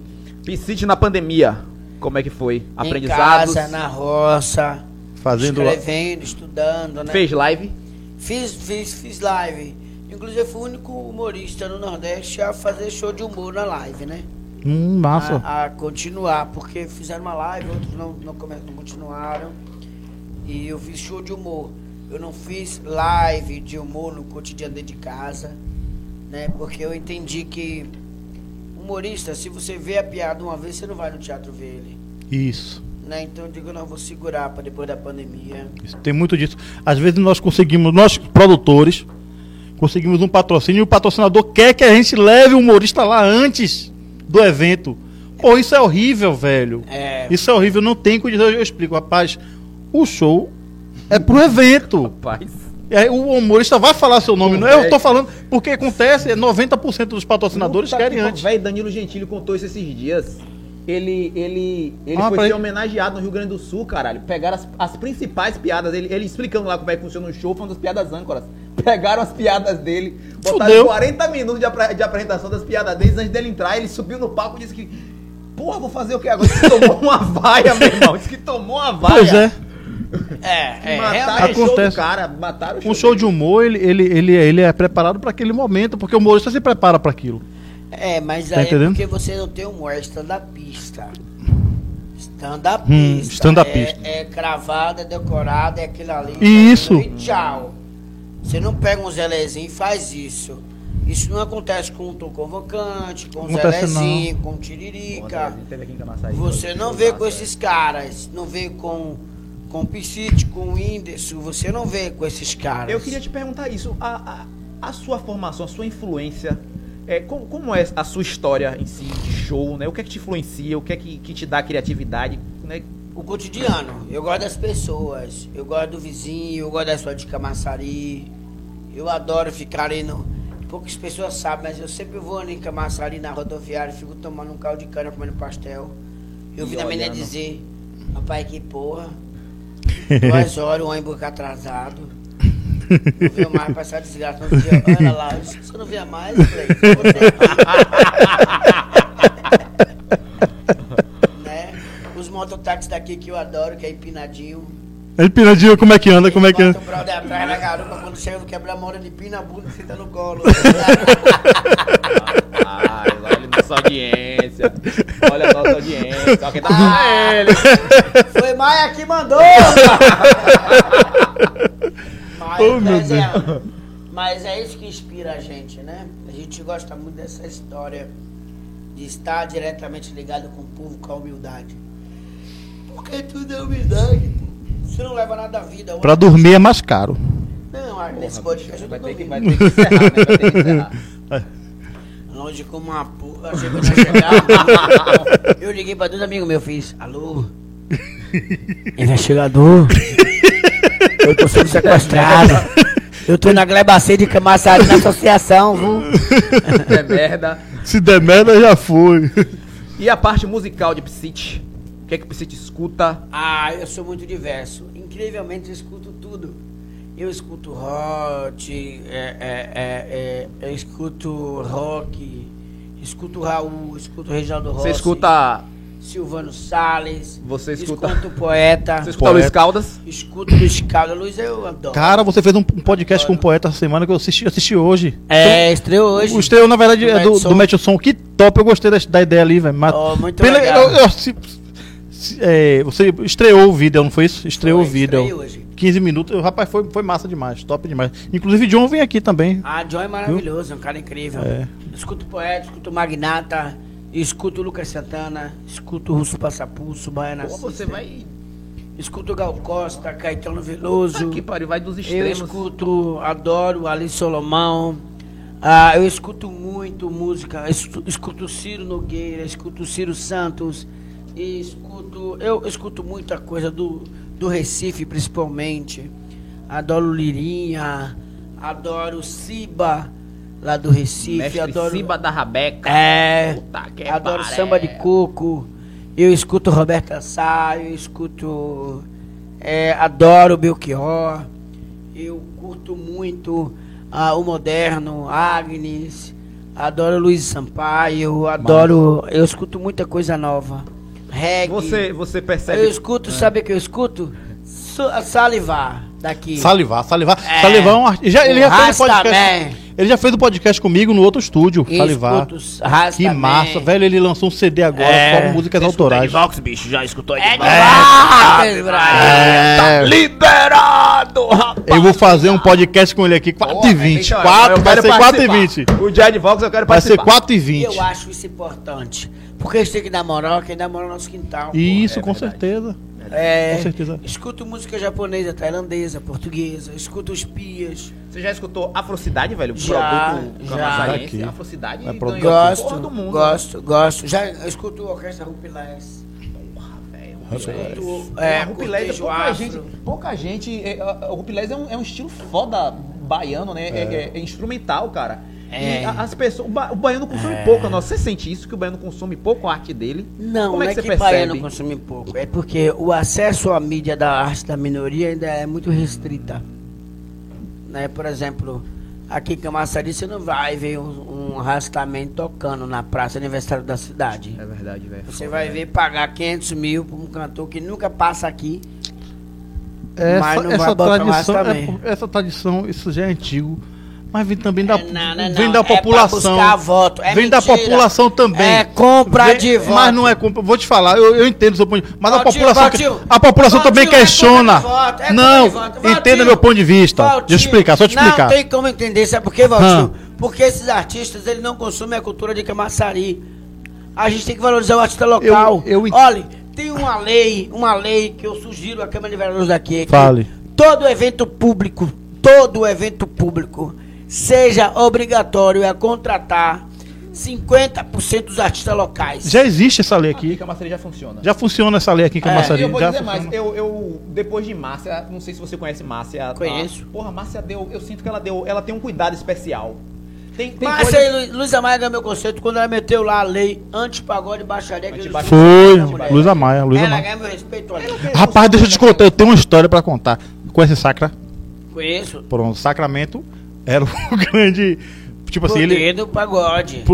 Piscite na pandemia. Como é que foi? Em Aprendizados. casa, na roça, Fazendo. escrevendo, estudando, né? Fez live? Fiz, fiz, fiz live. Inclusive, fui o único humorista no Nordeste a fazer show de humor na live, né? Hum, massa. A, a continuar, porque fizeram uma live, outros não, não, não continuaram. E eu fiz show de humor. Eu não fiz live de humor no cotidiano dentro de casa, né? Porque eu entendi que humorista, se você vê a piada uma vez, você não vai no teatro ver ele. Isso. Né? Então eu digo, não, vou segurar para depois da pandemia. Isso, Tem muito disso. Às vezes nós conseguimos, nós produtores, conseguimos um patrocínio e o patrocinador quer que a gente leve o humorista lá antes do evento. Pô, isso é horrível, velho. É, Isso é horrível, não tem condição. Eu explico, rapaz, o show é pro evento. Rapaz. E aí o humorista vai falar seu nome, não é? Eu tô falando, porque acontece, é 90% dos patrocinadores Puta querem que antes. Velho, Danilo Gentili contou isso esses dias. Ele, ele, ele Ah, foi ser homenageado no Rio Grande do Sul, caralho. Pegaram as, as principais piadas dele, ele explicando lá como é que funciona o show, foi uma das piadas âncoras. (laughs) Pegaram as piadas dele, botaram Fudeu. 40 minutos de, apre- de apresentação das piadas dele antes dele entrar. Ele subiu no palco e disse que. Porra, vou fazer o que agora? Disse que tomou uma (laughs) vaia, meu irmão. Disse que tomou uma vaia. Pois é. É, é, Mataram realmente. o show do Acontece. cara, mataram o Um show de humor, ele, ele, ele, ele é preparado para aquele momento, porque o humorista se prepara para aquilo. É, mas Tá aí é entendendo? porque você não tem humor, é stand-upista. Stand-upista. Hum, stand-upista. É, é cravada, é decorada, é aquilo ali. Isso. E tchau. Você não pega um Zelezinho e faz isso. Isso não acontece com o Tom Convocante, com o Zelezinho, com o Tiririca. Você não vê com esses caras. Não vê com, com o Piscite, com o Whindersson. Você não vê com esses caras. Eu queria te perguntar isso. A, a, a sua formação, a sua influência, é, como, como é a sua história em si, de show, né? O que é que te influencia? O que é que, que te dá criatividade? Né? O cotidiano. Eu gosto das pessoas. Eu gosto do vizinho, eu gosto da sua de Camaçari. Eu adoro ficar ali no. Poucas pessoas sabem, mas eu sempre vou ali em Camaçari na rodoviária, fico tomando um caldo de cana, comendo pastel. Eu vi E a menina olhando. dizer, rapaz, que porra. (laughs) Duas horas, o ônibus atrasado. Não veio mais passar desgraça no dia. Olha lá, eu disse, você não via mais, eu falei, você (laughs) né? Os mototáxis daqui que eu adoro, que é empinadinho. Aí, Pinadinho, como é que anda? Como é que anda? o brother atrás na garupa, quando chega, eu quebro a mão ele pina a bunda e senta no colo. Ai, olha a nossa audiência. Olha a nossa audiência. Olha quem tá Ah. ele. Foi Maia que mandou! (laughs) mas, Oh, meu mas, é, mas é isso que inspira a gente, né? A gente gosta muito dessa história de estar diretamente ligado com o povo, com a humildade. Porque tudo é humildade, pô. Você não leva nada à vida. Pra dormir é mais caro. Não, ah, nesse podcast eu tô ter, que, dormindo. vai ter que encerrar, né? Vai ter que encerrar. (laughs) Longe como uma porra. Chegou na chegada. (laughs) Eu liguei pra dois amigos meus, fiz. Alô? (laughs) Investigador? Eu tô sendo sequestrado. Eu tô na Glebacê de Camaçari na associação, viu? (laughs) É merda. Se der merda, já foi. E a parte musical de Psyche? O que é que o Psyche escuta? Ah, eu sou muito diverso. Incrivelmente eu escuto tudo. Eu escuto rock, é, é, é, é, eu escuto rock, escuto Raul, escuto Reginaldo Rossi. Você escuta. Silvano Salles. Você escuta- Escuto poeta. (laughs) Você escuta Poeta. Luiz Caldas? Escuto Luiz Carlos. Luiz eu adoro. Cara, você fez um, um podcast com um poeta essa semana que eu assisti, assisti hoje. É, estreou hoje. O estreou, na verdade, Do é do, do Match Som. Que top, eu gostei da, da ideia ali, velho. Mas Oh, muito pela- legal. eu- eu- se- se- é, você estreou o vídeo, não foi isso? Estreou Foi, o vídeo. hoje. 15 minutos. O Rapaz, foi, foi massa demais, top demais. Inclusive, John vem aqui também. Ah, John é maravilhoso, é um cara incrível. É. Escuto poeta, escuto Magnata, escuto Lucas Santana, escuto Russo Passapulso, Baiana Pô, você vai. Escuto Gal Costa, Caetano Veloso. Que pariu, vai dos Eu extremos. escuto, adoro Ali Solomão. Ah, eu escuto muito música. Escuto, escuto Ciro Nogueira, escuto Ciro Santos. E escuto. Eu escuto muita coisa do, do Recife, principalmente. Adoro Lirinha. Adoro Siba, lá do Recife. Mestre adoro. Ciba da Rabeca. É. Puta que Adoro pariu. samba de coco. Eu escuto Roberta Sá, eu escuto. é, adoro Belchior. Eu curto muito ah, o moderno, Agnes. Adoro Luiz Sampaio. Adoro. Eu escuto muita coisa nova. Reggae. Você, você percebe. Eu escuto, sabe o que eu escuto? Salivar daqui. Salivar, Salivar. É. Salivar é um artista. Já, ele, já fez Rastaman. podcast, ele já fez um podcast comigo no outro estúdio, Salivar. Rastaman. Que massa, velho. Ele lançou um CD agora É. com músicas autorais. Vox, bicho, já escutou É Edvox? demais, Brasil. É. Liberado, rapaz. Eu vou fazer um podcast com ele aqui, 4h20. 4, vai ser 4h20. O Jed Vox eu quero Vai ser participar. E 4h20. eu acho isso importante. Porque a gente tem que dar moral, quem dá moral no nosso quintal. pô. Isso, é com verdade. certeza. É, Com certeza. Escuto música japonesa, tailandesa, portuguesa, escuto os pias. Você já escutou Afrocidade, velho? Já, produto já. Daqui. Afrocidade É ganhou produto. porra Gosto, do mundo. gosto, gosto. Já escuto a orquestra Rupilés. Escuto, é, É, Rupilés, pouca gente, pouca gente. É, a- a- o Rupilés é um, é um estilo foda baiano, né? É, é- é instrumental, cara. É. E as pessoas. O, ba- o baiano consome pouco a nossa. Você sente isso? Que o baiano consome pouco a arte dele? Não, Como é não que é você que baiano percebe? consome pouco. É porque o acesso à mídia da arte da minoria ainda é muito restrita. Né? Por exemplo, aqui em Camaçari você não vai ver um, um arrastamento tocando na praça aniversário da cidade. É verdade, velho. Você vai ver pagar 500 mil para um cantor que nunca passa aqui. essa, Mas não vai essa botar mais tradição, também. é- essa tradição, isso já é antigo. Mas vem também da, É, não, não, vem não. da É população. buscar voto. É vem da mentira. população também. É compra Vem- de voto. Mas não é compra. Vou te falar, eu, eu entendo o seu ponto de vista. Mas a população, a população também é questiona. é não, entenda meu ponto de vista. Valtinho, Deixa eu explicar, só te explicar. Não tem como entender, sabe por quê, Valtinho? Hã. Porque esses artistas, eles não consomem a cultura de Camaçari. A gente tem que valorizar o artista local. Eu- eu Olha, tem uma lei, uma lei que eu sugiro à Câmara de Vereadores daqui. Fale. Todo evento público, todo evento público, seja obrigatório a contratar 50% dos artistas locais. Já existe essa lei Aqui, aqui. Camaçari já funciona. Já funciona essa lei aqui em É, Camaçari. E eu vou já dizer mais, funciona. eu, eu, depois de Márcia, não sei se você conhece Márcia. a- Conheço. porra, Márcia deu, eu sinto que ela deu, ela tem um cuidado especial. Tem, tem Mas coisa- aí, Lu- Luiz Amaya ganhou meu conceito quando ela meteu lá a lei anti-pagode e baixaria. Anti-baixaria. Foi, mulher. Luiz Amaya, Luiz Ela meu respeito ali. Rapaz, deixa eu te contar, eu tenho uma história pra contar. Conhece Sacra? Conheço. Pronto, Sacramento era o (laughs) grande. Tipo assim, Poder ele. do pagode.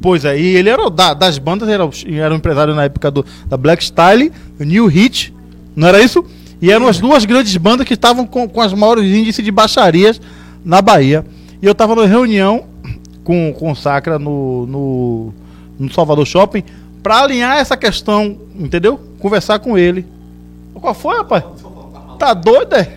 Pois é, e ele era da- das bandas, era, era um empresário na época do, da Black Style, New Hit, não era isso? E eram as duas grandes bandas que estavam com, com as maiores índices de baixarias na Bahia. E eu estava numa reunião com, com o Sacra no, no, no Salvador Shopping para alinhar essa questão, entendeu? Conversar com ele. Qual foi, rapaz? Tá doido, é?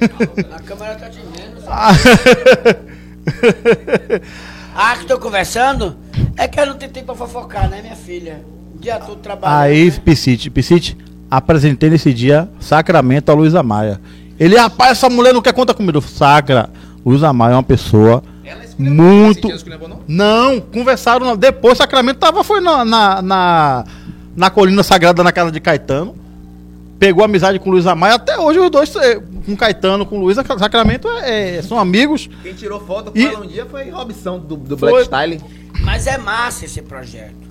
A câmera tá te vendo. (laughs) (laughs) Ah, que tô conversando? É que eu não tenho tempo pra fofocar, né, minha filha? O dia todo trabalhando. Aí, né? Piscite, Piscite, apresentei nesse dia Sacramento a Luísa Maia. Ele, rapaz, essa mulher não quer conta comigo. Sacra, Luísa Maia é uma pessoa muito. não não? Conversaram. Depois, Sacramento tava, foi na, na, na, na Colina Sagrada, na casa de Caetano. Pegou amizade com Luísa Maia. Até hoje, os dois, eh, com Caetano, com Luísa, Sacramento, é, é- são amigos. Quem tirou foto com E- ela um dia foi Robson do, do Foi. Black Style. Mas é massa esse projeto.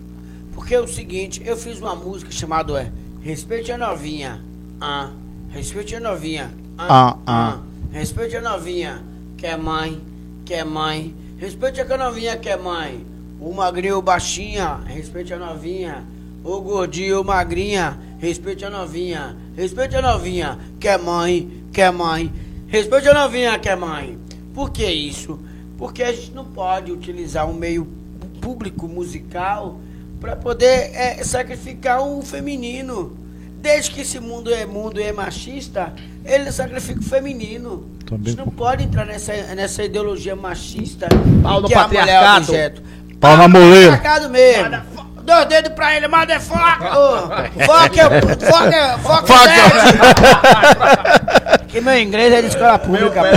Porque é o seguinte, eu fiz uma música chamada é, Respeite a Novinha. Ah, respeite a novinha. Ah, ah. Respeite a novinha, que é mãe, que é mãe. Respeite a novinha, que é mãe. O magrinho, o baixinha, respeite a novinha. O gordinho, o magrinha, respeite a novinha. Respeite a novinha, que é mãe, que é mãe. Respeite a novinha, que é mãe. Por que isso? Porque a gente não pode utilizar um meio público musical para poder é, sacrificar o feminino. Desde que esse mundo é mundo e é machista, ele sacrifica o feminino. Também a gente não pode entrar nessa, nessa ideologia machista. Pau no que a mulher é patriarcado. objeto. Pau na moleira. Patriarcado mesmo. Dois dedos pra ele, motherfucker! Ô, Fuck, eu- fuck, eu- fuck, Fuck, that. Que meu inglês é de escola pública, pô.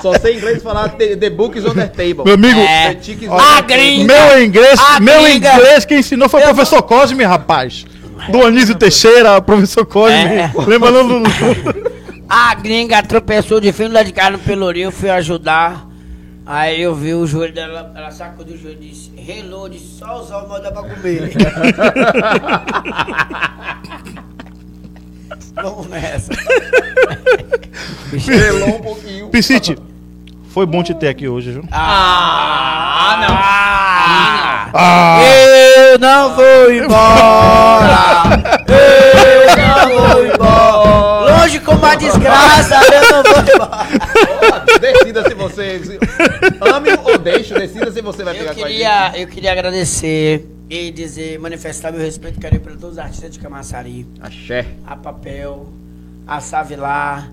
Só sei inglês falar the, the book is on the table. Meu amigo, É. A gringa. Meu inglês, A meu gringa. inglês quem ensinou foi o professor Cosme, rapaz. Do Anísio Teixeira, professor Cosme. É. Lembrando do... A gringa tropeçou de lá de casa no Pelourinho, eu fui ajudar. Aí eu vi o joelho dela, ela sacudiu o joelho e disse, relou, disse, só usar o dá pra comer. (laughs) Vamos nessa. Relou um pouquinho. Piscite, foi bom te ter aqui hoje, viu? Ah, não. Ah, Ah, eu não vou embora! (laughs) Eu não vou embora! Longe como a desgraça, eu não vou embora! Porra, Decida se você. Ame ou deixe, decida se você vai Eu pegar com a queria, eu queria agradecer e dizer, manifestar meu respeito e carinho para todos os artistas de Camaçari. gente. Axé. A Papel, a Savilar,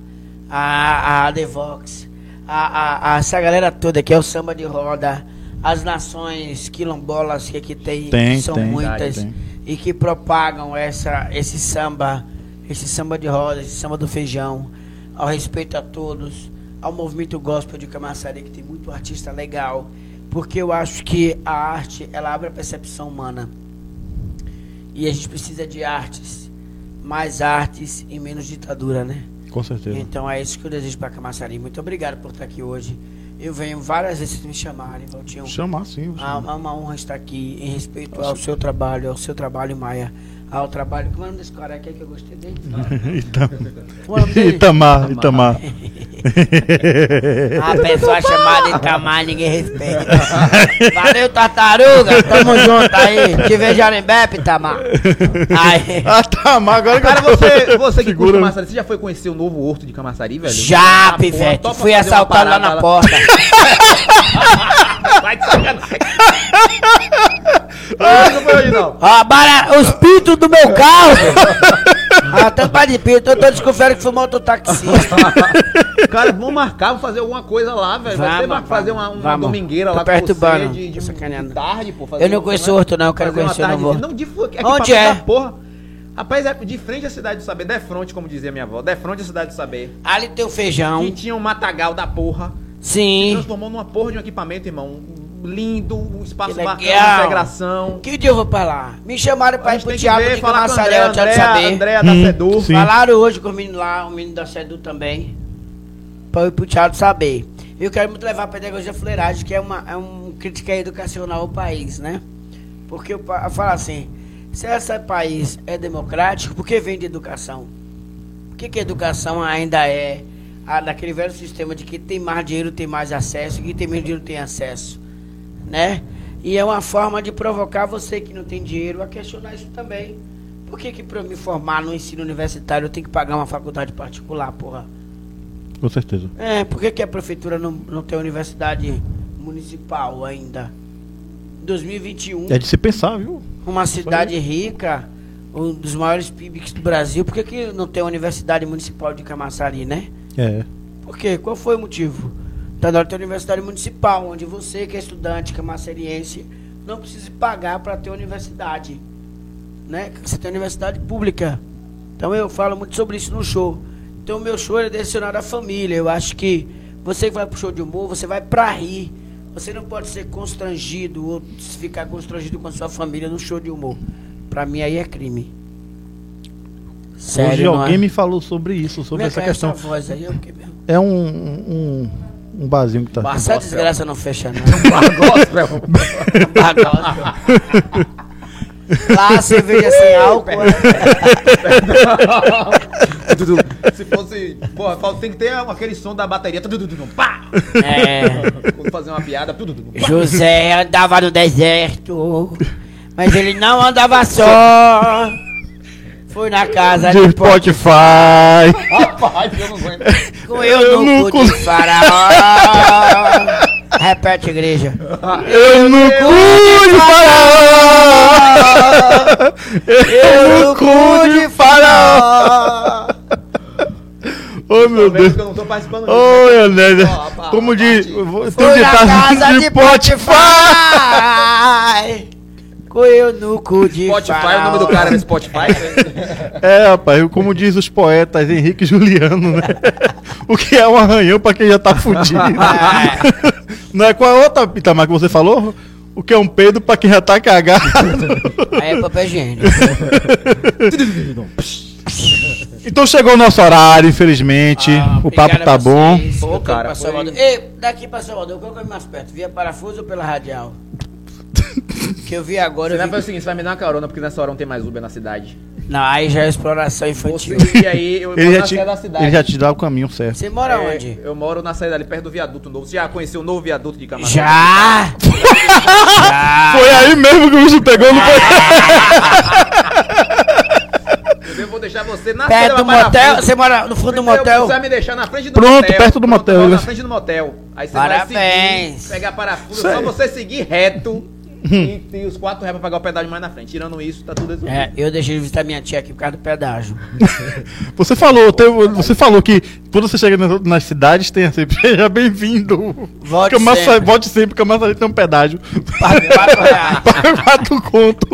a, a Devox, a, a, a- essa galera toda que é o samba de roda, as nações quilombolas que aqui tem, Tem, que são tem, muitas, tem. e que propagam essa, esse samba, esse samba de roda, esse samba do feijão, ao respeito a todos, ao movimento gospel de Camaçari, que tem muito artista legal, porque eu acho que a arte, ela abre a percepção humana. E a gente precisa de artes, mais artes e menos ditadura, né? com certeza. Então é isso que eu desejo para Camaçari. Muito obrigado por estar aqui hoje. Eu venho várias vezes me chamarem, Valtinho. Chamar sim. É uma, uma honra estar aqui em respeito ao seu trabalho, ao seu trabalho, Maia, ao trabalho. Como é o nome desse cara aqui que eu gostei dele? (laughs) Itam- Como (laughs) é o nome dele? Itamar, Itamar. A pessoa chamada Itamar, ninguém respeita. (laughs) Valeu, tartaruga. Tamo junto aí. Te vejo em Bepe, Itamar. Aí. Ah, Itamar, agora que Cara, você, você que curte. Camaçari, você já foi conhecer o novo horto de Camaçari, velho? Já, Ah, pivete. Fui fazer uma assaltado lá parada na porta. Vai de sacanagem. Ah, não não. Bara, os pintos do meu carro. (laughs) ah, tampa de pinto. Eu tô desconfiando que foi mototaxista. (laughs) Cara, vamos marcar, vamos fazer alguma coisa lá, velho. Vai pra fazer uma, uma vamos. domingueira lá perturbando, com você de, de, tarde, pô. fazer Eu não conheço o Horto, não, eu quero conhecer o tarde- novo Horto. Não, de, aqui Onde é? Porra. Rapaz, é de frente à cidade do saber, defronte, como dizia minha avó. Defronte à cidade do saber. Ali tem o feijão. Que tinha um matagal da porra. Se Sim. transformou numa porra de um equipamento, irmão. Lindo, um espaço Que bacana, legal. integração. Que dia eu vou pra lá? Me chamaram pra ir pro ver, de falar com a Camaçaré, eu quero Andréa, saber. Andréa da Hum, Sedu. sim. Falaram hoje com o menino lá, o menino da Sedu também. Pra eu ir pro teatro saber. Eu quero muito levar a pedagogia fuleiragem, que é uma é um crítica educacional ao país, né? Porque eu, eu falo assim, se esse país é democrático, por que vem de educação? Por que, que a educação ainda é a, daquele velho sistema de que tem mais dinheiro tem mais acesso e quem tem menos dinheiro tem acesso? Né? E é uma forma de provocar você que não tem dinheiro a questionar isso também. Por que, que para me formar no ensino universitário eu tenho que pagar uma faculdade particular, porra? Com certeza. É, por que, que a prefeitura não, não tem universidade municipal ainda? 2021, É de se pensar, viu? uma cidade rica, um dos maiores PIBs do Brasil, por que, que não tem universidade municipal de Camaçari, né? É. Por quê? Qual foi o motivo? Hora de ter universidade municipal, onde você que é estudante camaceriense não precisa pagar para ter universidade. Né? Você tem universidade pública. Então eu falo muito sobre isso no show. Então o meu show é direcionado à família. Eu acho que você que vai pro show de humor, você vai pra rir. Você não pode ser constrangido ou ficar constrangido com a sua família no show de humor. Pra mim aí é crime. Sério, Hoje não alguém é? me falou sobre isso, sobre Como é essa que é questão. Essa voz aí, eu. É um, um, um barzinho que tá. Essa desgraça não fecha, não. (laughs) Gospel. Bagulho. (laughs) Lá cerveja sem álcool. é. (laughs) Se fosse. Porra, tem que ter aquele som da bateria. Tudo, tudo, tudo, pá! É. Vou fazer uma piada. Tudo, tudo, pá! José andava no deserto, mas ele não andava só. Foi na casa De de Spotify. Rapaz, eu não aguento. Com eu Eu no não cu de faraó. Repete, igreja. Eu no cu de faraó. Eu no cu de faraó. Oh meu Deus. que eu não tô participando Ô, Enéia. Ó, a- Como diz. vou- Tem um ditado casa de de Spotify. Spotify. Com eu no cu de Spotify, faraó. o nome do cara era Spotify. (laughs) É, rapaz, como diz os poetas Henrique e Juliano, né? (laughs) O que é um arranhão pra quem já tá fudido. (laughs) Não é qual a outra, Itamar, que você falou? O que é um peido pra quem já tá cagado. Aí é papel higiênico. Então chegou o nosso horário, infelizmente. Ah, o papo tá bom. Pô, cara. Ei, daqui pra Salvador, qual que é mais perto? Via parafuso ou pela radial? (laughs) que eu vi agora. Você vai vi... fazer o seguinte: você vai me dar uma carona, porque nessa hora não tem mais Uber na cidade. Não, aí já é exploração infantil. Você, e aí, eu Ele moro já, na te, saída da cidade. ele já te dá o caminho certo. Você mora É, onde? Eu moro na saída ali, perto do viaduto novo. Você já conheceu o novo viaduto de Camaçari? Já! já! (laughs) Foi aí mesmo que o bicho pegou, foi? Eu vou deixar você na Perto do motel? Você mora no fundo do motel? Você vai me deixar na frente do Pronto, motel. perto do Pronto, motel. Ele- Na frente do motel. Aí você Parabéns. vai seguir, pegar parafuso, só Sei. você seguir reto e tem os quatro reais pra pagar o pedágio mais na frente. Tirando isso, tá tudo resolvido. É, eu deixei de visitar minha tia aqui por causa do pedágio. (laughs) Você falou, teve- você falou que quando você chega nas, nas cidades, tem sempre, (laughs) seja bem-vindo. Volte Camaça- sempre. Volte sempre, Camaçari tem um pedágio. Quatro, quatro (laughs) reais. Paga quatro conto.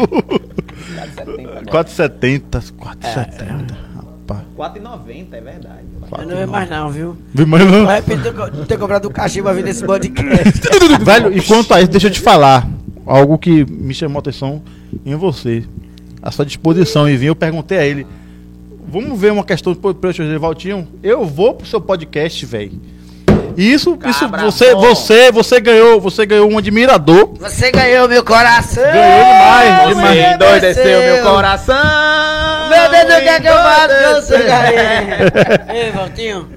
4,70 4,70. 4,70. Rapaz. 4,90, é verdade. Eu não vejo mais não, viu? Viu, mas não- De repente eu co- ter comprado um cachimbo pra vir nesse podcast. Velho, e quanto a isso, deixa eu te falar. Algo que me chamou a atenção em você. A sua disposição em vir. Eu perguntei a ele. Vamos ver uma questão de preço de Valtinho. Eu vou pro seu podcast, velho. Isso, isso Cabra você, bom. você, você ganhou, você ganhou um admirador. Você ganhou meu coração! Ganhou demais, Você demais. Endoideceu meu coração. Meu Deus, o que é que eu faço você? (laughs) Ei, Valtinho,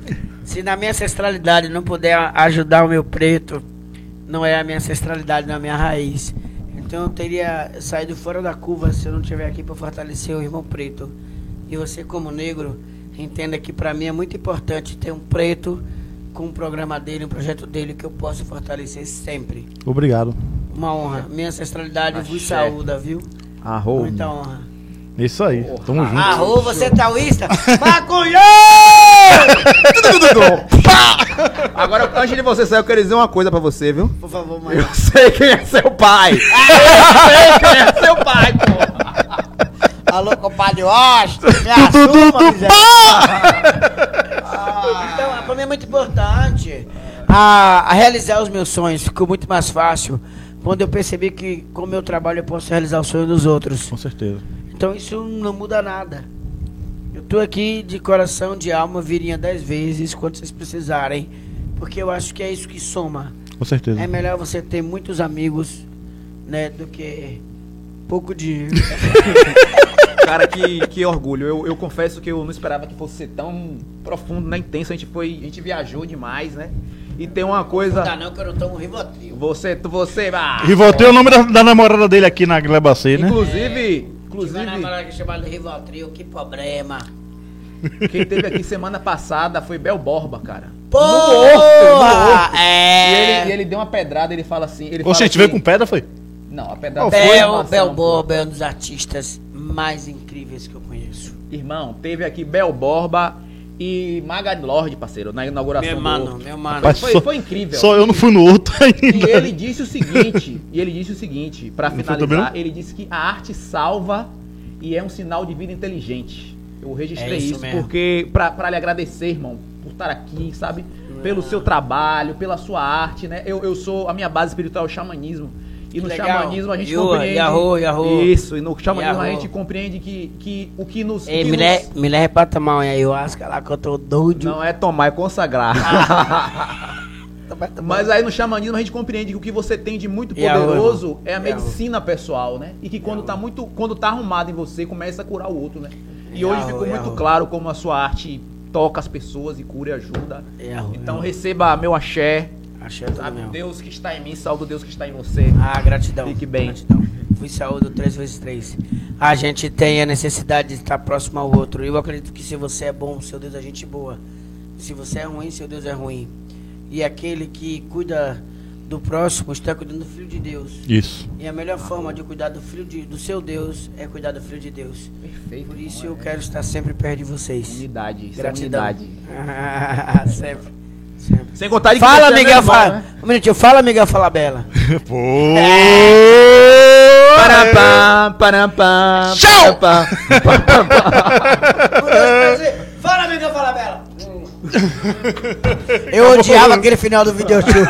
se na minha ancestralidade não puder ajudar o meu preto, não é a minha ancestralidade, não é a minha raiz. Então eu teria saído fora da curva se eu não estiver aqui para fortalecer o irmão preto. E você, como negro, entenda que para mim é muito importante ter um preto com um programa dele, um projeto dele que eu possa fortalecer sempre. Obrigado. Uma honra. Minha ancestralidade vos Axé. saúda, viu? Arro. Muita honra. Isso aí. Tamo junto. Arro, você é taoísta? (laughs) Maconheiro! Agora, antes de você sair, eu quero dizer uma coisa pra você, viu? Por favor, mãe. Eu sei quem é seu pai. Eu sei quem é seu (laughs) pai, pô. Alô, compadre Washington, me assuma, miséria. Então, pra mim é muito importante a, a realizar os meus sonhos. Ficou muito mais fácil quando eu percebi que com o meu trabalho eu posso realizar o sonho dos outros. Com certeza. Então isso não muda nada. Eu tô aqui de coração, de alma, viria dez vezes quando vocês precisarem. Porque eu acho que é isso que soma. Com certeza. É melhor você ter muitos amigos, né, do que pouco dinheiro. (laughs) Cara, que, que orgulho. Eu, eu confesso que eu não esperava que fosse ser tão profundo, né? Intenso. A gente foi. A gente viajou demais, né? E tem uma coisa. Tá não que eu não tomo Rivotril. Você, você. Ah, E voltei o nome da, da namorada dele aqui na Gleba C, né? Inclusive. Inclusive, Inclusive, namorada que chamada Rivotril, que problema. quem teve aqui semana passada foi Bel Borba, cara. Porra! No no. É. E ele, e ele deu uma pedrada, ele fala assim. Ele Ô, fala gente, que- veio com pedra, foi? Não, a pedrada Qual foi? Bel, uma Bel. Borba é um dos artistas mais incríveis que eu conheço. Irmão, teve aqui Bel Borba e Magad Lord, parceiro, na inauguração Meu do mano, Horto. meu mano. Rapaz, foi- só- foi incrível. Só eu não fui no outro ainda. E ele disse o seguinte, e ele disse o seguinte, pra Não foi finalizar, ele disse que a arte salva e é um sinal de vida inteligente. Eu registrei É isso isso, porque pra, pra lhe agradecer, irmão, por estar aqui, sabe? Pelo seu trabalho, pela sua arte, né? Eu, eu sou a minha base espiritual é o xamanismo. E no Legal. xamanismo a gente Yua, compreende. Yahoo, Yahoo. Isso, e no xamanismo a Yahoo. gente compreende que, que o que nos. Ei, que me, nos- le, me leva pra tomar um ayahuasca lá que eu tô doido. Não é tomar, é consagrar. (laughs) Tomar. Mas aí no xamanismo a gente compreende que o que você tem de muito poderoso é a medicina pessoal, né? E que quando tá muito, quando tá arrumado em você, começa a curar o outro, né? E hoje ficou muito claro como a sua arte toca as pessoas e cura e ajuda. É, Então receba meu axé, Achei tudo sabe? mesmo. Deus que está em mim, salve o Deus que está em você. Ah, gratidão. Fique bem. Gratidão. Fui saúde 3 vezes 3 A gente tem a necessidade de estar próximo ao outro. Eu acredito que se você é bom, seu Deus é gente boa. Se você é ruim, seu Deus é ruim. E aquele que cuida do próximo está cuidando do filho de Deus. Isso. E a melhor forma de cuidar do filho de, do seu Deus é cuidar do filho de Deus. Perfeito. Por isso eu é quero estar sempre perto de vocês. Unidade, é Gratidão. unidade. (laughs) sempre. Sempre. Sem contar de que Fala, é Miguel, fala. né? Um minutinho, fala, Miguel Falabella. (laughs) Pô! Parampam, parampam, Tchau! parampam, (laughs) Fala, Miguel Falabella. (laughs) Eu odiava aquele final do vídeo show.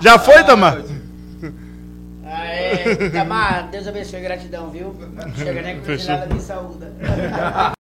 Já foi, Tamar? Aê, Tamar, Deus abençoe, gratidão, viu? Chega nem com Fechou. nada de saúde.